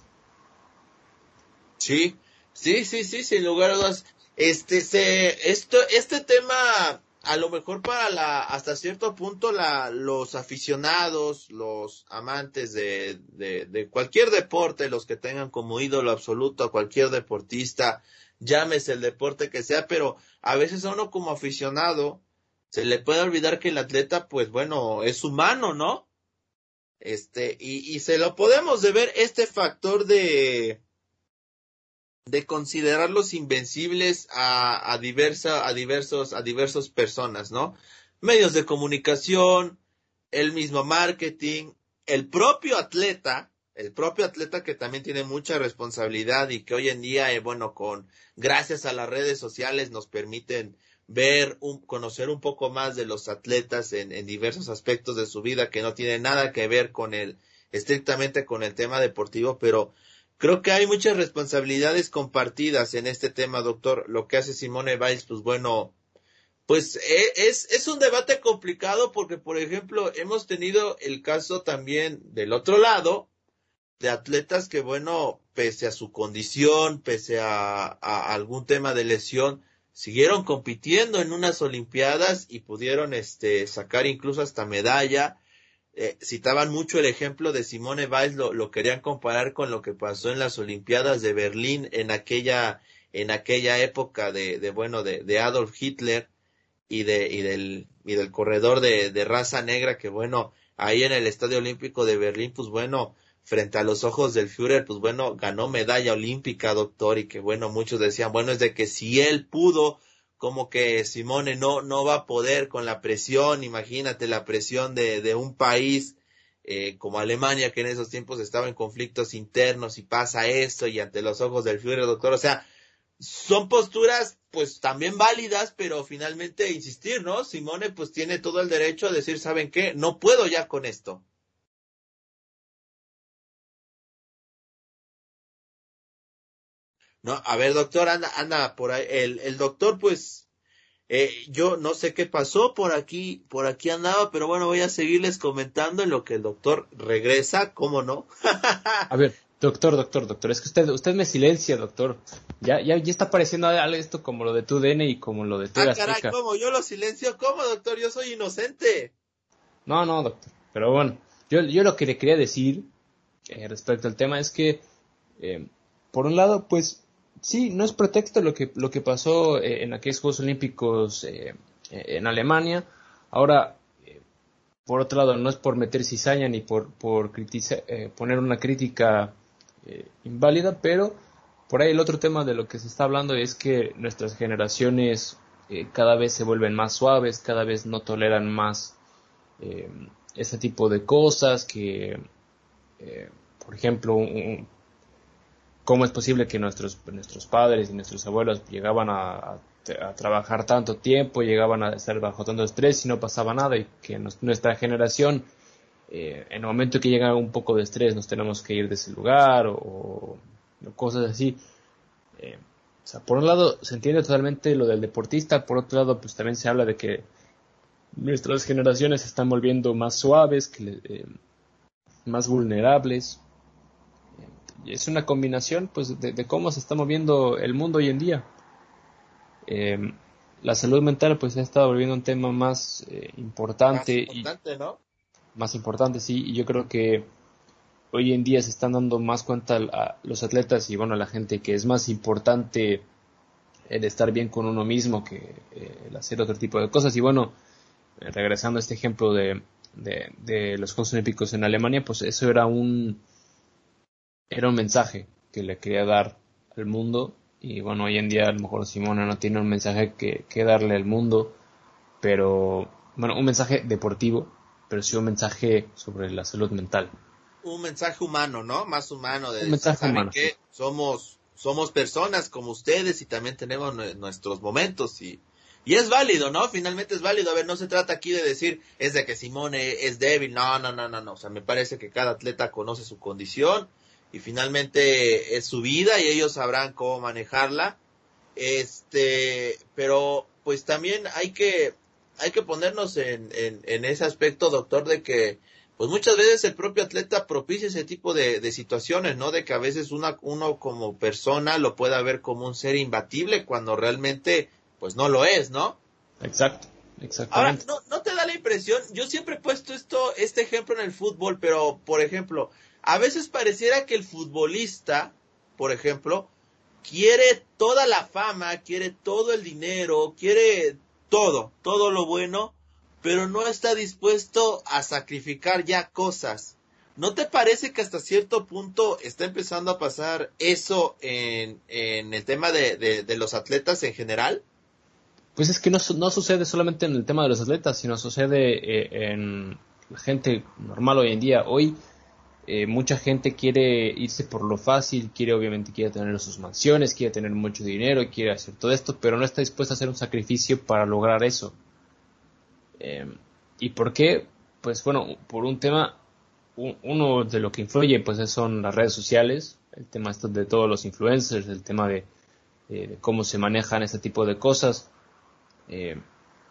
Sí, sí, sí, sí, sin lugar a dudas. Este, se, esto, este tema, a lo mejor para la, hasta cierto punto, la, los aficionados, los amantes de, de, de cualquier deporte, los que tengan como ídolo absoluto a cualquier deportista, llámese el deporte que sea, pero a veces a uno como aficionado se le puede olvidar que el atleta, pues bueno, es humano, ¿no? Este, y, y se lo podemos deber este factor de, de considerarlos invencibles a, a, diversa, a diversos, a diversos personas, ¿no? Medios de comunicación, el mismo marketing, el propio atleta, el propio atleta que también tiene mucha responsabilidad y que hoy en día, eh, bueno, con, gracias a las redes sociales nos permiten ver, conocer un poco más de los atletas en, en diversos aspectos de su vida que no tienen nada que ver con el, estrictamente con el tema deportivo, pero Creo que hay muchas responsabilidades compartidas en este tema, doctor. Lo que hace Simone Biles, pues bueno, pues e, es, es un debate complicado porque, por ejemplo, hemos tenido el caso también del otro lado de atletas que, bueno, pese a su condición, pese a, a algún tema de lesión, siguieron compitiendo en unas Olimpiadas y pudieron este, sacar incluso hasta medalla eh, citaban mucho el ejemplo de Simone Biles, lo, lo, querían comparar con lo que pasó en las Olimpiadas de Berlín en aquella, en aquella época de, de bueno, de, de, Adolf Hitler y de, y del, y del corredor de, de raza negra que bueno, ahí en el Estadio Olímpico de Berlín, pues bueno, frente a los ojos del Führer, pues bueno, ganó medalla olímpica, doctor, y que bueno, muchos decían, bueno, es de que si él pudo, como que Simone no, no va a poder con la presión, imagínate la presión de, de un país eh, como Alemania, que en esos tiempos estaba en conflictos internos y pasa esto y ante los ojos del Führer, doctor, o sea, son posturas pues también válidas, pero finalmente insistir, ¿no? Simone pues tiene todo el derecho a decir, ¿saben qué? No puedo ya con esto. No, a ver, doctor, anda, anda por ahí. El, el doctor, pues, eh, yo no sé qué pasó por aquí, por aquí andaba, pero bueno, voy a seguirles comentando en lo que el doctor regresa, ¿cómo no? (laughs) a ver, doctor, doctor, doctor, es que usted, usted me silencia, doctor. Ya, ya, ya está pareciendo algo esto como lo de tu DN y como lo de tu Ah, caray, ¿cómo? Yo lo silencio, ¿cómo, doctor? Yo soy inocente. No, no, doctor. Pero bueno, yo, yo lo que le quería decir eh, respecto al tema es que, eh, por un lado, pues, sí, no es pretexto lo que, lo que pasó eh, en aquellos Juegos Olímpicos eh, en Alemania. Ahora, eh, por otro lado, no es por meter cizaña ni por, por poner una crítica inválida, pero por ahí el otro tema de lo que se está hablando es que nuestras generaciones cada vez se vuelven más suaves, cada vez no toleran más ese tipo de cosas que, por ejemplo, un, cómo es posible que nuestros, nuestros padres y nuestros abuelos llegaban a, trabajar tanto tiempo, llegaban a estar bajo tanto estrés y no pasaba nada y que nuestra generación, eh, en el momento que llega un poco de estrés, nos tenemos que ir de ese lugar o, cosas así. Eh, o sea, por un lado se entiende totalmente lo del deportista, por otro lado pues también se habla de que nuestras generaciones se están volviendo más suaves, eh, más vulnerables, es una combinación pues de, de, cómo se está moviendo el mundo hoy en día. Eh, la salud mental pues se ha estado volviendo un tema más eh, importante. Más importante, y, ¿no? Más importante, sí, y yo creo que hoy en día se están dando más cuenta a los atletas y bueno, a la gente que es más importante el estar bien con uno mismo que eh, el hacer otro tipo de cosas. Y bueno, regresando a este ejemplo de, de, de los Juegos Olímpicos en Alemania, pues eso era un era un mensaje que le quería dar al mundo y bueno, hoy en día a lo mejor Simona no tiene un mensaje que, que darle al mundo, pero bueno, un mensaje deportivo, pero sí un mensaje sobre la salud mental. Un mensaje humano, ¿no? Más humano de un mensaje humano, que somos somos personas como ustedes y también tenemos nuestros momentos y y es válido, ¿no? Finalmente es válido. A ver, no se trata aquí de decir es de que Simone es débil. No, no, no, no, no. O sea, me parece que cada atleta conoce su condición y finalmente es su vida y ellos sabrán cómo manejarla. Este, pero pues también hay que, hay que ponernos en, en, en ese aspecto, doctor, de que pues muchas veces el propio atleta propicia ese tipo de, de situaciones, ¿no? De que a veces una, uno como persona lo pueda ver como un ser imbatible cuando realmente, pues no lo es, ¿no? Exacto. Exactamente. Ahora, ¿no, ¿no te da la impresión? Yo siempre he puesto esto, este ejemplo en el fútbol, pero, por ejemplo, a veces pareciera que el futbolista, por ejemplo, quiere toda la fama, quiere todo el dinero, quiere todo, todo lo bueno, pero no está dispuesto a sacrificar ya cosas. ¿No te parece que hasta cierto punto está empezando a pasar eso en, en el tema de, de, los atletas en general? Pues es que no, no, sucede solamente en el tema de los atletas, sino sucede eh, en la gente normal hoy en día. Hoy eh, mucha gente quiere irse por lo fácil, quiere obviamente quiere tener sus mansiones, quiere tener mucho dinero, quiere hacer todo esto, pero no está dispuesta a hacer un sacrificio para lograr eso. Eh, ¿Y por qué? Pues bueno, por un tema, uno de lo que influye pues son las redes sociales, el tema esto de todos los influencers, el tema de, eh, de cómo se manejan este tipo de cosas.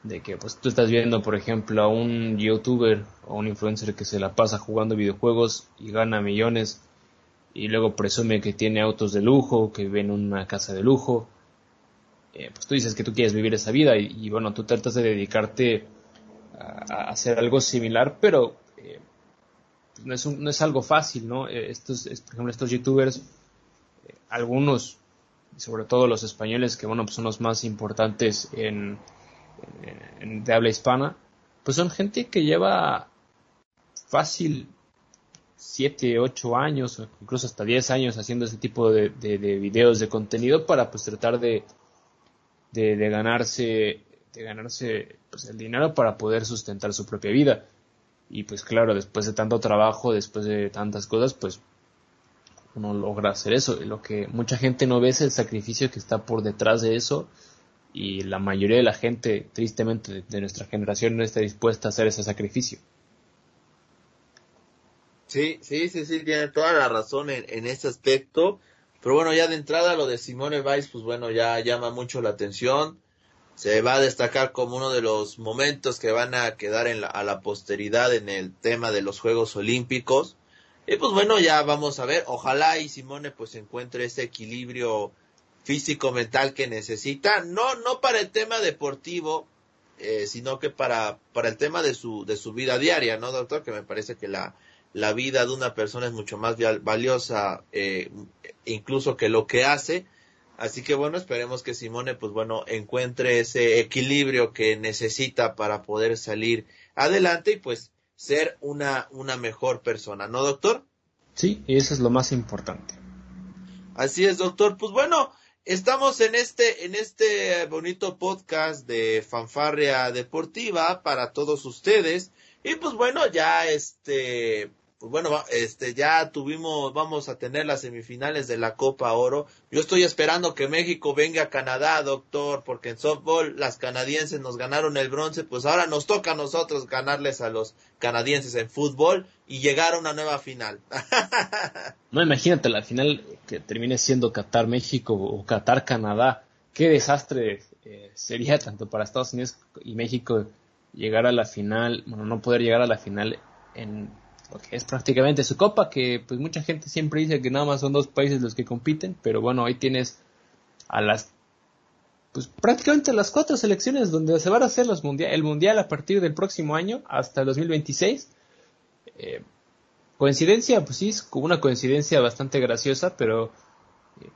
De que pues tú estás viendo por ejemplo a un youtuber o un influencer que se la pasa jugando videojuegos y gana millones y luego presume que tiene autos de lujo, que vive en una casa de lujo, eh, pues tú dices que tú quieres vivir esa vida y, bueno, tú tratas de dedicarte a, hacer algo similar, pero eh, no, es un, no es algo fácil, ¿no? Eh, estos, por ejemplo, estos youtubers, eh, algunos, sobre todo los españoles, que bueno, pues son los más importantes en, de habla hispana, pues son gente que lleva fácil 7, 8 años, o incluso hasta 10 años haciendo ese tipo de, de, de videos de contenido para pues tratar de, de, ganarse, de ganarse pues, el dinero para poder sustentar su propia vida. Y pues claro, después de tanto trabajo, después de tantas cosas, pues uno logra hacer eso. Lo que mucha gente no ve es el sacrificio que está por detrás de eso y la mayoría de la gente, tristemente, de, nuestra generación no está dispuesta a hacer ese sacrificio. Sí, sí, sí, sí, tiene toda la razón en, en ese aspecto. Pero bueno, ya de entrada lo de Simone Weiss, pues bueno, ya llama mucho la atención. Se va a destacar como uno de los momentos que van a quedar en la, a la posteridad en el tema de los Juegos Olímpicos. Y pues bueno, ya vamos a ver. Ojalá y Simone pues encuentre ese equilibrio físico mental que necesita. No, no para el tema deportivo, eh, sino que para, para el tema de su, de su vida diaria, ¿no, doctor? Que me parece que la, la vida de una persona es mucho más valiosa eh, incluso que lo que hace. Así que bueno, esperemos que Simone, pues bueno, encuentre ese equilibrio que necesita para poder salir adelante y pues ser una, una mejor persona, ¿no, doctor? Sí, y eso es lo más importante. Así es, doctor. Pues bueno, estamos en este, en este bonito podcast de Fanfarria Deportiva para todos ustedes. Y pues bueno, ya este, pues bueno, este, ya tuvimos, vamos a tener las semifinales de la Copa Oro. Yo estoy esperando que México venga a Canadá, doctor, porque en softball las canadienses nos ganaron el bronce, pues ahora nos toca a nosotros ganarles a los canadienses en fútbol y llegar a una nueva final. (laughs) no, imagínate la final que termine siendo Qatar-México o Qatar-Canadá. Qué desastre eh, sería tanto para Estados Unidos y México llegar a la final, bueno, no poder llegar a la final en porque es prácticamente su copa, que pues mucha gente siempre dice que nada más son dos países los que compiten, pero bueno, hoy tienes a las pues prácticamente las cuatro selecciones donde se van a hacer los mundial, el mundial a partir del próximo año hasta el 2026. Eh, coincidencia, pues sí, es una coincidencia bastante graciosa, pero eh,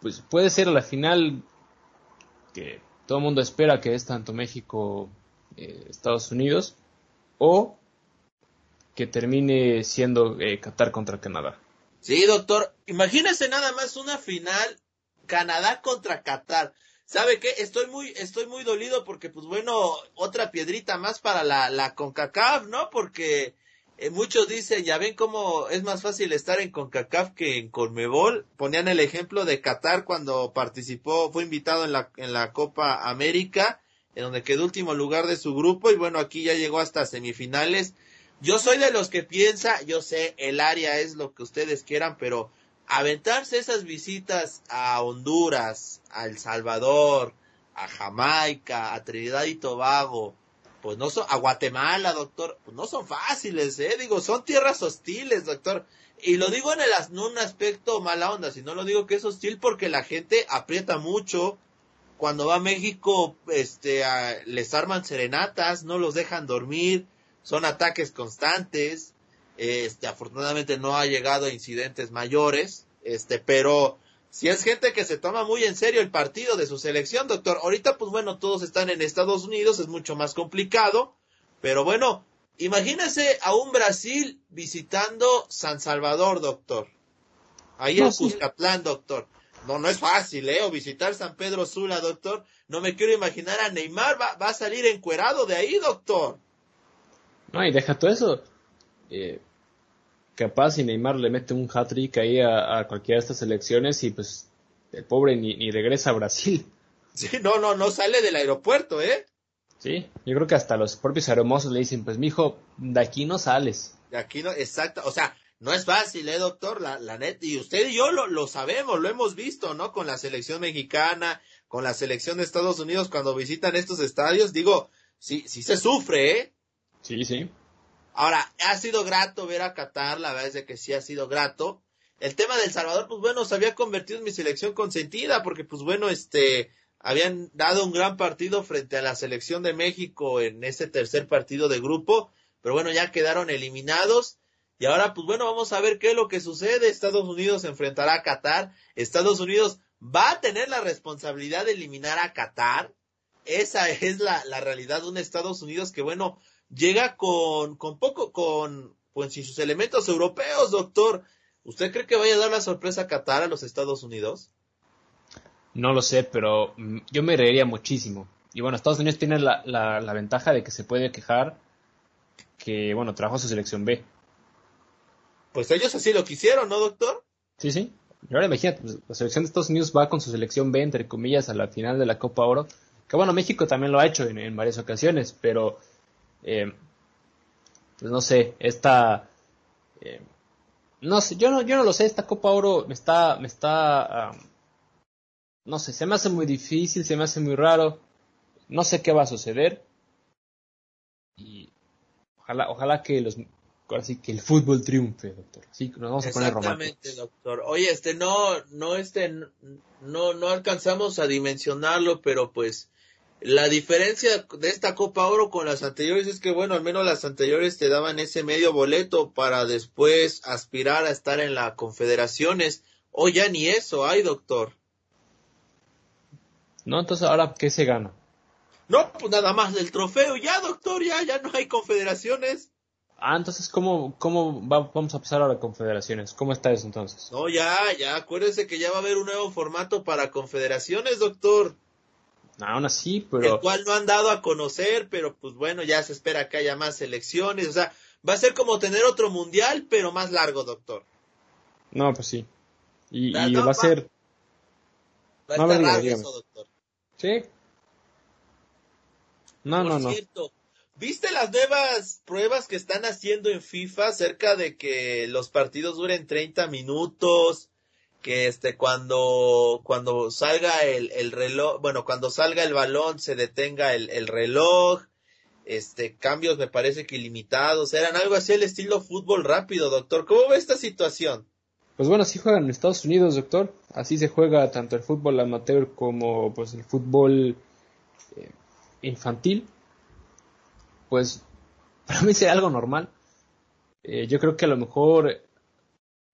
pues puede ser la final que todo el mundo espera que es tanto México, eh, Estados Unidos, o que termine siendo eh, Qatar contra Canadá. Sí, doctor. Imagínese nada más una final Canadá contra Qatar. ¿Sabe qué? Estoy muy, estoy muy dolido porque, pues bueno, otra piedrita más para la, la CONCACAF, ¿no? Porque eh, muchos dicen, ya ven cómo es más fácil estar en CONCACAF que en CONMEBOL. Ponían el ejemplo de Qatar cuando participó, fue invitado en la, en la Copa América, en donde quedó último lugar de su grupo y bueno, aquí ya llegó hasta semifinales yo soy de los que piensa, yo sé, el área es lo que ustedes quieran, pero aventarse esas visitas a Honduras, a El Salvador, a Jamaica, a Trinidad y Tobago, pues no son, a Guatemala, doctor, pues no son fáciles, eh, digo, son tierras hostiles, doctor. Y lo digo en, el, no un aspecto mala onda, sino lo digo que es hostil porque la gente aprieta mucho. Cuando va a México, este, les arman serenatas, no los dejan dormir, son ataques constantes. Este, afortunadamente no ha llegado a incidentes mayores, este, pero si es gente que se toma muy en serio el partido de su selección, doctor. Ahorita, pues bueno, todos están en Estados Unidos, es mucho más complicado, pero bueno, imagínese a un Brasil visitando San Salvador, doctor. Ahí en Cuscatlán, doctor. No, no es fácil, ¿eh? O visitar San Pedro Sula, doctor. No me quiero imaginar a Neymar, va, va a salir encuerado de ahí, doctor. No, y deja todo eso. Eh, capaz si Neymar le mete un hat-trick ahí a, cualquiera de estas elecciones y pues el pobre ni, regresa a Brasil. Sí, no, no, no sale del aeropuerto, ¿eh? Sí, yo creo que hasta los propios hermosos le dicen, pues mijo, de aquí no sales. De aquí no, exacto, o sea, no es fácil, ¿eh, doctor? La, la net, y usted y yo lo, lo sabemos, lo hemos visto, ¿no? Con la selección mexicana, con la selección de Estados Unidos cuando visitan estos estadios, digo, sí, sí se sufre, ¿eh? Sí, sí. Ahora, ha sido grato ver a Qatar, la verdad es que sí ha sido grato. El tema del Salvador, pues bueno, se había convertido en mi selección consentida, porque pues bueno, este, habían dado un gran partido frente a la selección de México en ese tercer partido de grupo, pero bueno, ya quedaron eliminados. Y ahora, pues bueno, vamos a ver qué es lo que sucede. Estados Unidos enfrentará a Qatar. Estados Unidos va a tener la responsabilidad de eliminar a Qatar. Esa es la, la realidad de un Estados Unidos que, bueno, llega con, con poco, con, pues, sus elementos europeos, doctor. ¿Usted cree que vaya a dar la sorpresa a Qatar a los Estados Unidos? No lo sé, pero mm, yo me reiría muchísimo. Y bueno, Estados Unidos tiene la, la, ventaja de que se puede quejar que, bueno, trajo su selección B. Pues ellos así lo quisieron, ¿no, doctor? Sí, sí. Y ahora imagínate, pues, la selección de Estados Unidos va con su selección B, entre comillas, a la final de la Copa Oro. Que bueno, México también lo ha hecho en varias ocasiones, pero eh, pues no sé, esta... Eh, no sé, yo no, yo no lo sé, esta Copa Oro me está, me está, no sé, se me hace muy difícil, se me hace muy raro, no sé qué va a suceder y ojalá, ojalá que los, así que el fútbol triunfe, doctor. Sí, nos vamos a poner Exactamente, doctor. Oye, este, no, no, este, no, no alcanzamos a dimensionarlo, pero pues la diferencia de esta Copa Oro con las anteriores es que, bueno, al menos las anteriores te daban ese medio boleto para después aspirar a estar en la Confederaciones. Hoy ya ni eso hay, doctor. No, entonces ahora, ¿qué se gana? No, pues nada más del trofeo. Ya, doctor, ya, ya no hay confederaciones. Ah, entonces, ¿cómo, cómo vamos a pasar ahora a confederaciones? ¿Cómo está eso entonces? No, ya, ya, acuérdese que ya va a haber un nuevo formato para confederaciones, doctor. Aún así, pero... El cual no han dado a conocer, pero pues bueno, ya se espera que haya más elecciones. O sea, va a ser como tener otro mundial, pero más largo, doctor. No, pues sí. Y, va a ser... Va a estar eso, doctor. Sí. No, no, no. Cierto, ¿Viste las nuevas pruebas que están haciendo en FIFA acerca de que los partidos duren 30 minutos? Que este cuando cuando salga el, el, reloj bueno cuando salga el balón se detenga el, el, reloj este cambios me parece que ilimitados eran algo así el estilo fútbol rápido doctor. Cómo ve esta situación pues bueno así juegan en Estados Unidos doctor. Así se juega tanto el fútbol amateur como pues el fútbol eh, infantil. Pues (laughs) para mí sería algo normal. Eh, yo creo que a lo mejor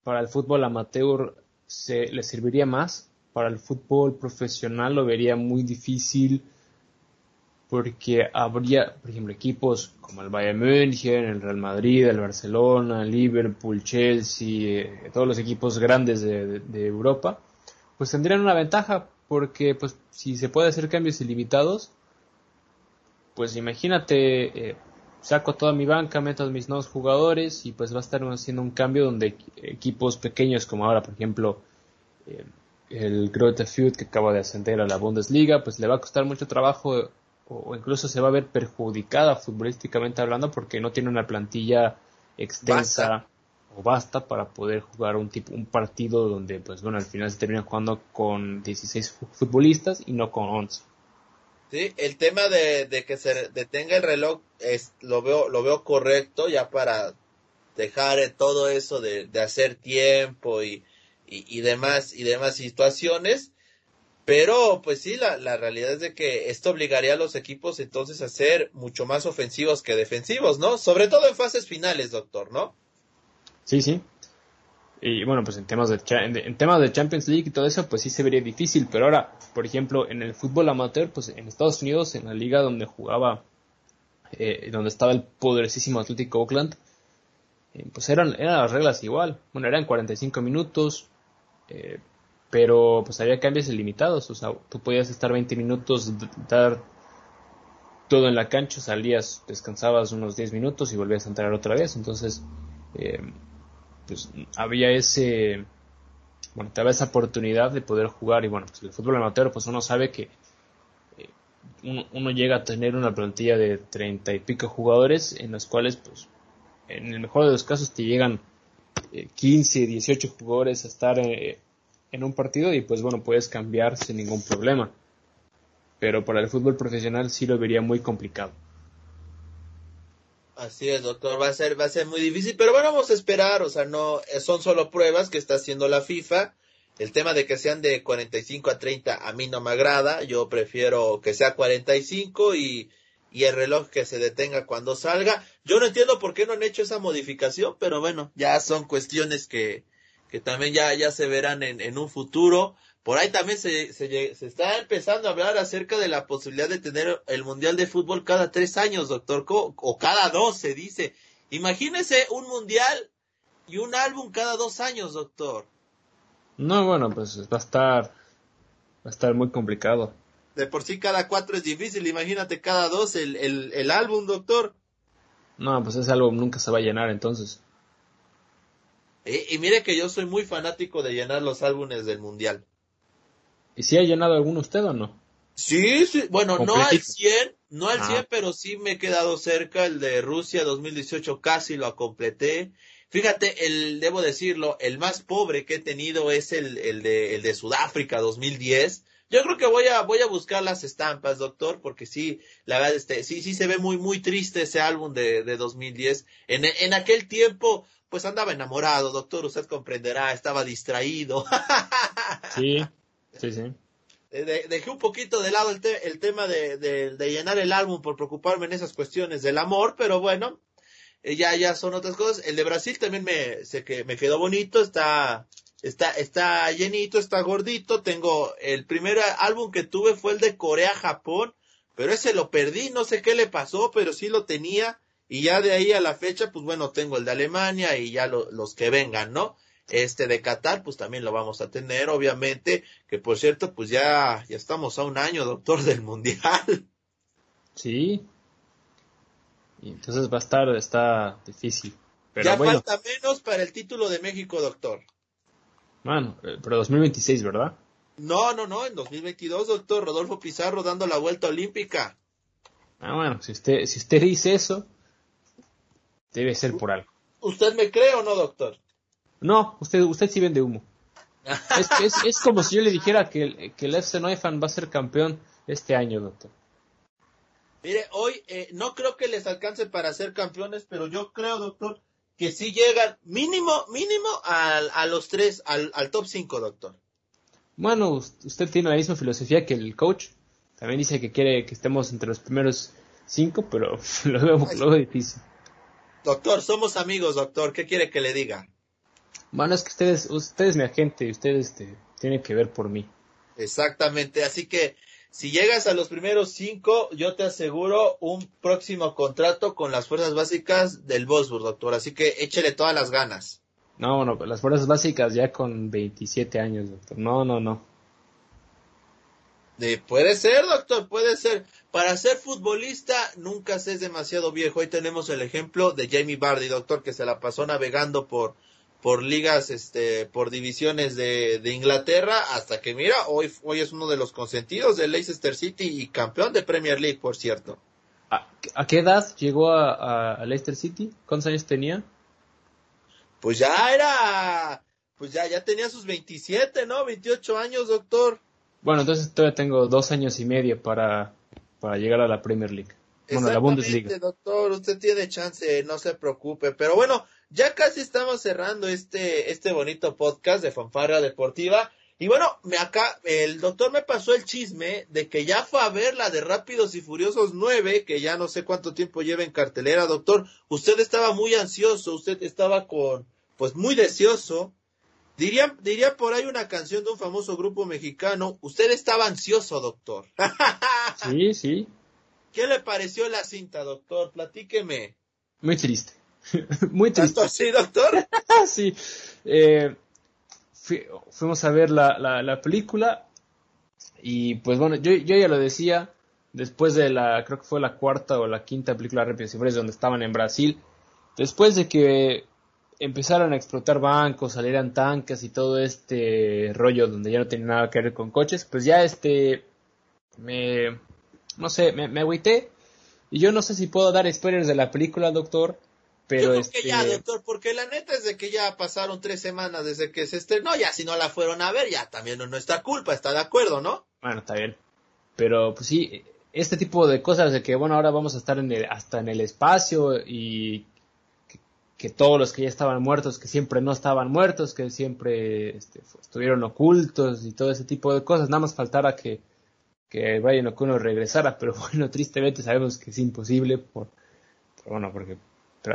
para el fútbol amateur se, le serviría más. Para el fútbol profesional lo vería muy difícil porque habría, por ejemplo, equipos como el Bayern München, el Real Madrid, el Barcelona, el Liverpool, Chelsea, eh, todos los equipos grandes de, Europa, pues tendrían una ventaja porque pues si se puede hacer cambios ilimitados, pues imagínate, eh, saco toda mi banca, meto a mis nuevos jugadores y pues va a estar haciendo un cambio donde equipos pequeños como ahora, por ejemplo, eh, el Greuther Fürth que acaba de ascender a la Bundesliga, pues le va a costar mucho trabajo o incluso se va a ver perjudicada futbolísticamente hablando porque no tiene una plantilla extensa o basta para poder jugar un tipo un partido donde pues bueno al final se termina jugando con 16 futbolistas y no con 11. Sí, el tema de, de que se detenga el reloj es, lo veo, lo veo correcto ya para dejar todo eso de, de hacer tiempo y, y, y, demás y demás situaciones. Pero, pues sí, la, la realidad es de que esto obligaría a los equipos entonces a ser mucho más ofensivos que defensivos, ¿no? Sobre todo en fases finales, doctor, ¿no? Sí, sí. Y bueno, pues en temas de, en temas de Champions League y todo eso, pues sí se vería difícil. Pero ahora, por ejemplo, en el fútbol amateur, pues en Estados Unidos, en la liga donde jugaba, eh, donde estaba el poderosísimo Atlético Oakland, eh, pues eran, eran las reglas igual. Bueno, eran 45 minutos, eh, pero pues había cambios ilimitados. O sea, tú podías estar 20 minutos, dar todo en la cancha, salías, descansabas unos 10 minutos y volvías a entrar otra vez. Entonces, eh, pues había ese, bueno, te daba esa oportunidad de poder jugar y bueno, pues el fútbol amateur pues uno sabe que eh, uno, llega a tener una plantilla de treinta y pico jugadores en los cuales pues en el mejor de los casos te llegan eh, 15, 18 jugadores a estar eh, en un partido y pues bueno, puedes cambiar sin ningún problema. Pero para el fútbol profesional sí lo vería muy complicado. Así es, doctor, va a ser, va a ser muy difícil, pero bueno, vamos a esperar, o sea, no, eh, son solo pruebas que está haciendo la FIFA. El tema de que sean de 45 a 30 a mí no me agrada, yo prefiero que sea 45 y, y el reloj que se detenga cuando salga. Yo no entiendo por qué no han hecho esa modificación, pero bueno, ya son cuestiones que, que también ya, ya se verán en, en un futuro. Por ahí también se, se, se, está empezando a hablar acerca de la posibilidad de tener el Mundial de Fútbol cada tres años, doctor, o cada dos, se dice. Imagínese un Mundial y un álbum cada dos años, doctor. No, bueno, pues va a estar, va a estar muy complicado. De por sí cada cuatro es difícil, imagínate cada dos el, el, el álbum, doctor. No, pues ese álbum nunca se va a llenar entonces. Y, y mire que yo soy muy fanático de llenar los álbumes del Mundial. ¿Y si ha llenado alguno usted o no? Sí, sí, bueno, no al 100, no al 100, ah. pero sí me he quedado cerca, el de Rusia 2018 casi lo completé. Fíjate, el, debo decirlo, el más pobre que he tenido es el, el de, el de Sudáfrica 2010. Yo creo que voy a, voy a buscar las estampas, doctor, porque sí, la verdad, este, sí, sí se ve muy, muy triste ese álbum de, de 2010. En, en aquel tiempo, pues andaba enamorado, doctor, usted comprenderá, estaba distraído. (laughs) Sí, Sí, sí. dejé un poquito de lado el, el tema de, de, llenar el álbum por preocuparme en esas cuestiones del amor, pero bueno, eh, ya, ya son otras cosas. El de Brasil también me, sé que me quedó bonito, está, está, está llenito, está gordito. Tengo, el primer álbum que tuve fue el de Corea-Japón, pero ese lo perdí, no sé qué le pasó, pero sí lo tenía. Y ya de ahí a la fecha, pues bueno, tengo el de Alemania y ya los que vengan, ¿no? Este de Qatar, pues también lo vamos a tener, obviamente, que por cierto, pues ya, ya estamos a un año, doctor, del Mundial. Sí. Y entonces va a estar, está difícil. Pero ya bueno. falta menos para el título de México, doctor. Bueno, eh, pero 2026, ¿verdad? No, no, no, en 2022, doctor, Rodolfo Pizarro dando la vuelta olímpica. Ah, bueno, si usted, si usted dice eso, debe ser por algo. ¿Usted me cree o no, doctor? No, usted, usted sí vende humo. (laughs) es, es, es, como si yo le dijera que, el, que el FC Neufan va a ser campeón este año, doctor. Mire, hoy eh, no creo que les alcance para ser campeones, pero yo creo, doctor, que sí llegan mínimo, mínimo al, a los tres, al, al top 5, doctor. Bueno, usted tiene la misma filosofía que el coach. También dice que quiere que estemos entre los primeros cinco, pero (laughs) lo veo, lo veo difícil. Doctor, somos amigos, doctor. ¿Qué quiere que le diga? Bueno, es que ustedes, usted es mi agente y ustedes este, tienen que ver por mí. Exactamente, así que si llegas a los primeros cinco, yo te aseguro un próximo contrato con las fuerzas básicas del Wolfsburg, doctor. Así que échele todas las ganas. No, no, las fuerzas básicas ya con 27 años, doctor. No, no, no. De, puede ser, doctor, puede ser. Para ser futbolista nunca se es demasiado viejo. Hoy tenemos el ejemplo de Jamie Bardi, doctor, que se la pasó navegando por por ligas, este, por divisiones de, de, Inglaterra, hasta que mira, hoy, hoy es uno de los consentidos de Leicester City y campeón de Premier League, por cierto. ¿A, a qué edad llegó a, a, Leicester City? ¿Cuántos años tenía? Pues ya era, pues ya, ya tenía sus 27, ¿no? 28 años, doctor. Bueno, entonces todavía tengo dos años y medio para, para llegar a la Premier League. Bueno, la Bundesliga. doctor, usted tiene chance, no se preocupe. Pero bueno, ya casi estamos cerrando este, este bonito podcast de Fanfarra Deportiva. Y bueno, me acá, el doctor me pasó el chisme de que ya fue a ver la de Rápidos y Furiosos 9, que ya no sé cuánto tiempo lleva en cartelera, doctor. Usted estaba muy ansioso, usted estaba con, pues muy deseoso. Diría, diría por ahí una canción de un famoso grupo mexicano. Usted estaba ansioso, doctor. (laughs) sí, sí. ¿Qué le pareció la cinta, doctor? Platíqueme. Muy triste. (laughs) muy triste. sí, doctor? (laughs) sí. Eh, fuimos a ver la, la, película y pues bueno, yo, yo ya lo decía, después de la, creo que fue la cuarta o la quinta película de Rápidos y donde estaban en Brasil, después de que empezaron a explotar bancos, salieran tanques y todo este rollo donde ya no tenía nada que ver con coches, pues ya este, me, no sé, me, me agüité y yo no sé si puedo dar spoilers de la película, doctor, pero Yo que ya, este doctor, porque la neta es de que ya pasaron tres semanas desde que se estrenó, ya si no la fueron a ver, ya también no es nuestra culpa, está de acuerdo, ¿no? Bueno, está bien. Pero pues sí, este tipo de cosas de que, bueno, ahora vamos a estar en el, hasta en el espacio y que, todos los que ya estaban muertos, que siempre no estaban muertos, que siempre este, estuvieron ocultos y todo ese tipo de cosas, nada más faltara que, que Brian O'Connor regresara, pero (laughs) bueno, tristemente sabemos que es imposible por, por bueno, porque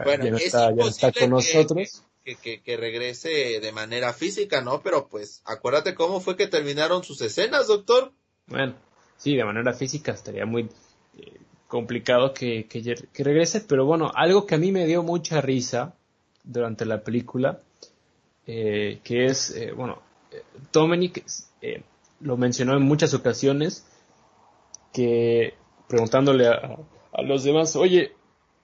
bueno, ya está, con nosotros. Que, regrese de manera física, ¿no? Pero pues, acuérdate cómo fue que terminaron sus escenas, doctor. Bueno, sí, de manera física estaría muy eh, complicado que, que, regrese, pero bueno, algo que a mí me dio mucha risa durante la película, eh, que es, eh, bueno, Dominic lo mencionó en muchas ocasiones, que preguntándole a, los demás, oye,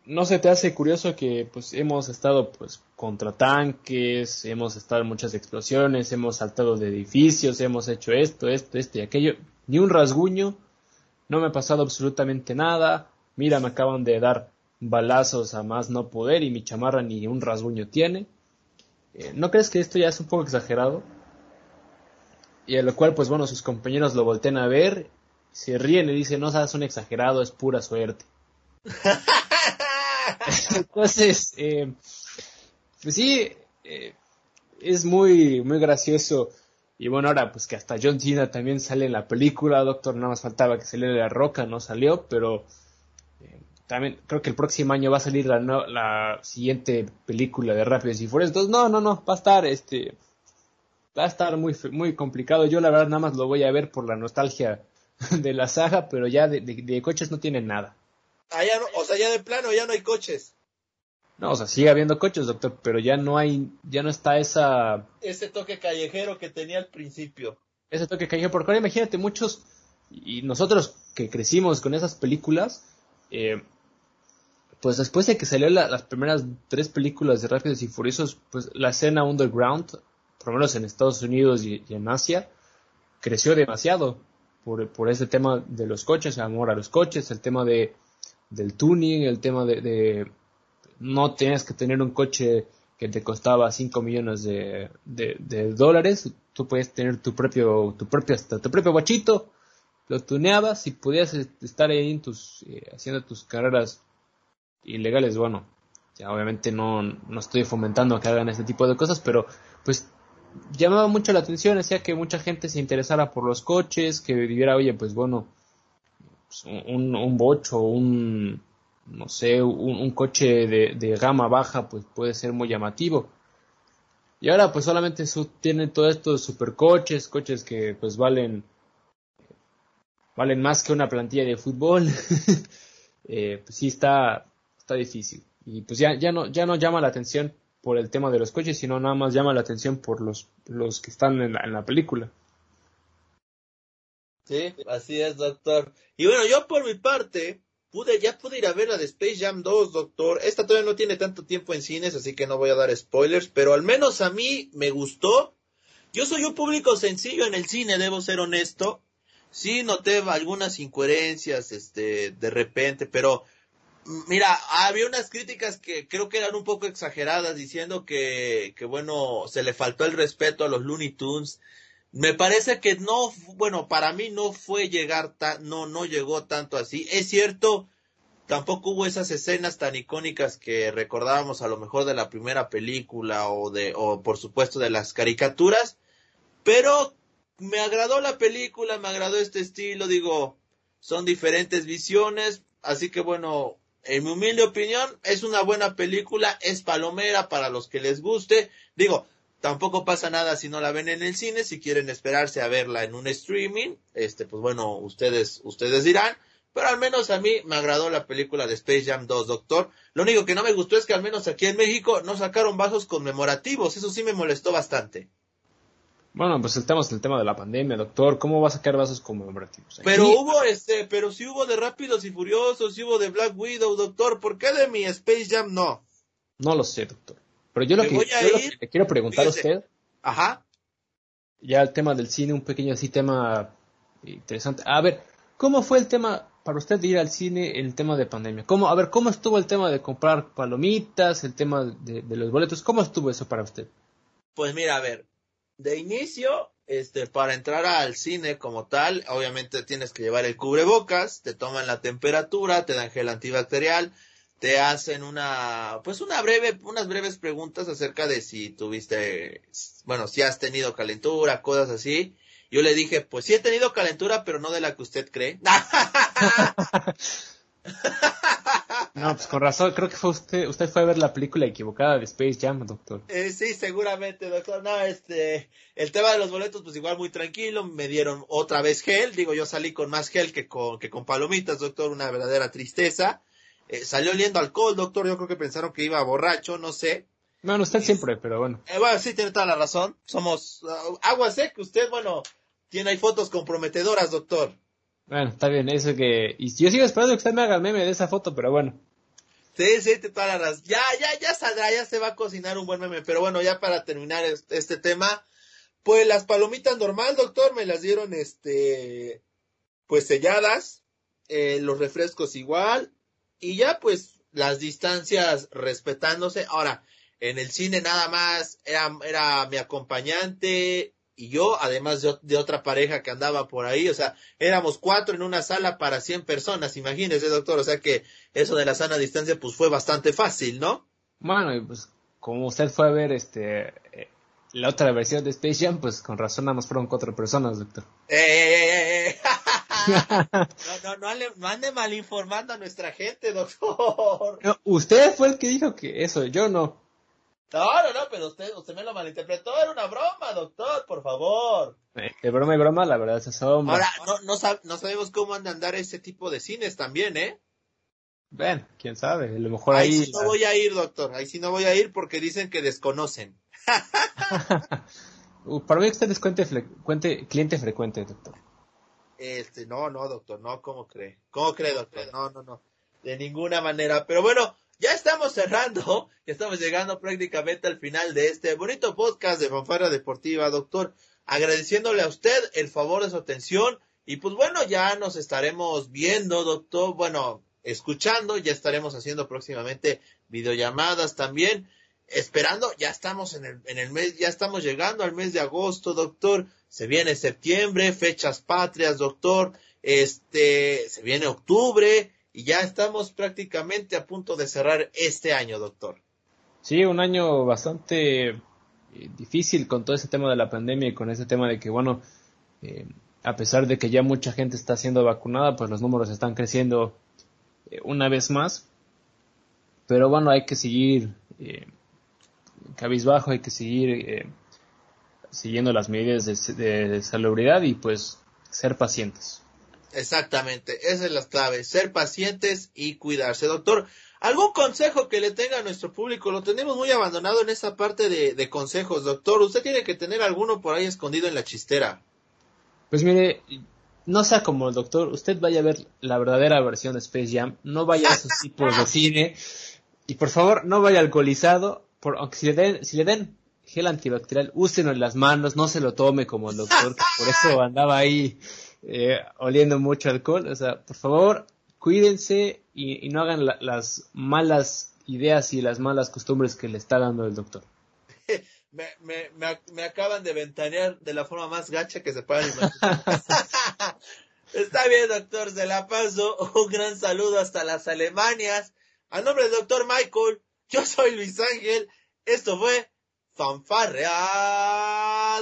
no se te hace curioso que pues hemos estado pues contra tanques, hemos estado en muchas explosiones, hemos saltado de edificios, hemos hecho esto, esto, esto y aquello, ni un rasguño, no me ha pasado absolutamente nada, mira me acaban de dar balazos a más no poder y mi chamarra ni un rasguño tiene. Eh, ¿No crees que esto ya es un poco exagerado? Y a lo cual pues bueno sus compañeros lo voltean a ver, se ríen y dicen no seas un exagerado, es pura suerte. (laughs) Entonces, eh, pues sí, eh, es muy, muy gracioso. Y bueno, ahora pues que hasta John Cena también sale en la película, Doctor, nada más faltaba que saliera la roca, no salió, pero eh, también creo que el próximo año va a salir la, la siguiente película de Rápidos y Furiosos. Entonces, no, no, no, va a estar este va a estar muy muy complicado. Yo la verdad nada más lo voy a ver por la nostalgia (laughs) de la saga, pero ya de coches no tiene nada. Allá o sea, ya de plano ya no hay coches. No, o sea, sigue habiendo coches, doctor, pero ya no hay, ya no está esa... Ese toque callejero que tenía al principio. Ese toque callejero, porque ahora imagínate muchos, y nosotros que crecimos con esas películas, eh, pues después de que salió las primeras tres películas de Rápidos y Furiosos, pues la escena underground, por lo menos en Estados Unidos y, en Asia, creció demasiado por, por ese tema de los coches, amor a los coches, el tema de del tuning, el tema de, no tienes que tener un coche que te costaba 5 millones de, de, dólares, tú puedes tener tu propio, tu propio, tu propio guachito, lo tuneabas y podías estar ahí en tus, eh, haciendo tus carreras ilegales, bueno, ya obviamente no, no estoy fomentando que hagan este tipo de cosas, pero pues llamaba mucho la atención, hacía que mucha gente se interesara por los coches, que viviera, oye, pues bueno, pues, un, un bocho, un, no sé, un, coche de, gama baja, pues puede ser muy llamativo. Y ahora pues solamente tienen todos estos supercoches, coches que pues valen, valen más que una plantilla de fútbol. (laughs) eh, pues sí está, está difícil. Y pues ya, ya no, ya no llama la atención por el tema de los coches, sino nada más llama la atención por los, los que están en la película. Sí, así es, doctor. Y bueno, yo por mi parte, pude, ya pude ir a ver la de Space Jam 2, doctor. Esta todavía no tiene tanto tiempo en cines, así que no voy a dar spoilers, pero al menos a mí me gustó. Yo soy un público sencillo en el cine, debo ser honesto. Sí noté algunas incoherencias, este, de repente, pero mira, había unas críticas que creo que eran un poco exageradas, diciendo que, que bueno, se le faltó el respeto a los Looney Tunes Me parece que no, bueno, para mí no fue llegar tan, no, no llegó tanto así. Es cierto, tampoco hubo esas escenas tan icónicas que recordábamos a lo mejor de la primera película o de, o por supuesto de las caricaturas, pero me agradó la película, me agradó este estilo, digo, son diferentes visiones, así que bueno, en mi humilde opinión, es una buena película, es palomera para los que les guste, digo, tampoco pasa nada si no la ven en el cine, si quieren esperarse a verla en un streaming, este, pues bueno, ustedes, ustedes dirán, pero al menos a mí me agradó la película de Space Jam 2, doctor. Lo único que no me gustó es que al menos aquí en México no sacaron vasos conmemorativos, eso sí me molestó bastante. Bueno, pues el tema es el tema de la pandemia, doctor. ¿Cómo va a sacar vasos conmemorativos? Pero hubo este, pero si hubo de Rápidos y Furiosos, si hubo de Black Widow, doctor. ¿Por qué de mi Space Jam no? No lo sé, doctor. Pero yo lo, que, le quiero preguntar a usted. Ajá. Ya el tema del cine, un pequeño así tema interesante. A ver, ¿cómo fue el tema para usted de ir al cine el tema de pandemia? ¿Cómo, a ver, ¿cómo estuvo el tema de comprar palomitas, el tema de, de los boletos? ¿Cómo estuvo eso para usted? Pues mira, a ver, de inicio, este, para entrar al cine como tal, obviamente tienes que llevar el cubrebocas, te toman la temperatura, te dan gel antibacterial, te hacen una, pues una breve, unas breves preguntas acerca de si tuviste, bueno, si has tenido calentura, cosas así. Yo le dije, pues sí he tenido calentura, pero no de la que usted cree. (laughs) (laughs) No, pues con razón, creo que fue usted, usted fue a ver la película equivocada de Space Jam, doctor. Eh, sí, seguramente, doctor. No, este, el tema de los boletos, pues igual muy tranquilo, me dieron otra vez gel, digo, yo salí con más gel que con, que con palomitas, doctor, una verdadera tristeza. Eh, salió oliendo alcohol, doctor, yo creo que pensaron que iba borracho, no sé. Bueno, usted siempre, pero bueno. Eh, bueno, sí, tiene toda la razón. Somos uh, agua seca, usted, bueno, tiene ahí fotos comprometedoras, doctor. Bueno, está bien, eso que... Y yo sigo esperando que usted me haga el meme de esa foto, pero bueno. Todas las... Ya, ya, ya saldrá, ya se va a cocinar un buen meme. Pero bueno, ya para terminar este, tema, pues las palomitas normal, doctor, me las dieron, este, pues selladas, eh, los refrescos igual, y ya pues las distancias respetándose. Ahora, en el cine nada más era, era mi acompañante, y yo, además de, otra pareja que andaba por ahí, o sea, éramos cuatro en una sala para cien personas, imagínese, doctor, o sea que eso de la sana distancia pues fue bastante fácil, ¿no? Bueno, y pues como usted fue a ver este eh, la otra versión de Space Jam, pues con razón nada más fueron cuatro personas, doctor. ¡Eh, eh, eh, eh! (laughs) no, no, no, no ande mal informando a nuestra gente, doctor. usted fue el que dijo que eso, yo no. No, no, no, pero usted, usted me lo malinterpretó, era una broma, doctor, por favor. Eh, de broma y broma, la verdad es asombra. Ahora, no, no, no sabemos cómo han de andar ese tipo de cines también, ¿eh? Bueno, quién sabe, a lo mejor ahí... Ahí sí no voy a ir, doctor, ahí sí no voy a ir porque dicen que desconocen. (laughs) Uh, para mí usted es cliente, cliente frecuente, doctor. Este, no, no, doctor, no, ¿cómo cree? ¿Cómo cree, doctor? No, no, no, de ninguna manera. Pero bueno, ya estamos cerrando, (laughs) estamos llegando prácticamente al final de este bonito podcast de Fanfarra Deportiva, doctor, agradeciéndole a usted el favor de su atención. Y pues bueno, ya nos estaremos viendo, doctor, bueno, escuchando, ya estaremos haciendo próximamente videollamadas también, esperando, ya estamos en el, en el mes, ya estamos llegando al mes de agosto, doctor, se viene septiembre, fechas patrias, doctor, este, se viene octubre, y ya estamos prácticamente a punto de cerrar este año, doctor. Sí, un año bastante eh, difícil con todo ese tema de la pandemia y con ese tema de que, bueno, eh, a pesar de que ya mucha gente está siendo vacunada, pues los números están creciendo eh, una vez más. Pero bueno, hay que seguir cabizbajo, hay que seguir siguiendo las medidas de, de salubridad y pues ser pacientes. Exactamente, esa es la clave, ser pacientes y cuidarse. Doctor, ¿algún consejo que le tenga a nuestro público? Lo tenemos muy abandonado en esa parte de, consejos, doctor. Usted tiene que tener alguno por ahí escondido en la chistera. Pues mire, no sea como el doctor, usted vaya a ver la verdadera versión de Space Jam, no vaya a esos (laughs) tipos de cine y por favor no vaya alcoholizado, por, aunque si le den, si le den gel antibacterial, úsenlo en las manos, no se lo tome como el doctor, que por eso andaba ahí eh, oliendo mucho alcohol. O sea, por favor, cuídense y, no hagan las malas ideas y las malas costumbres que le está dando el doctor. (laughs) Me, me, me, me, acaban de ventanear de la forma más gacha que se pueda imaginar. (laughs) Está bien, doctor, se la paso. Un gran saludo hasta las Alemanias. A nombre del doctor Michael, yo soy Luis Ángel. Esto fue Fanfarrea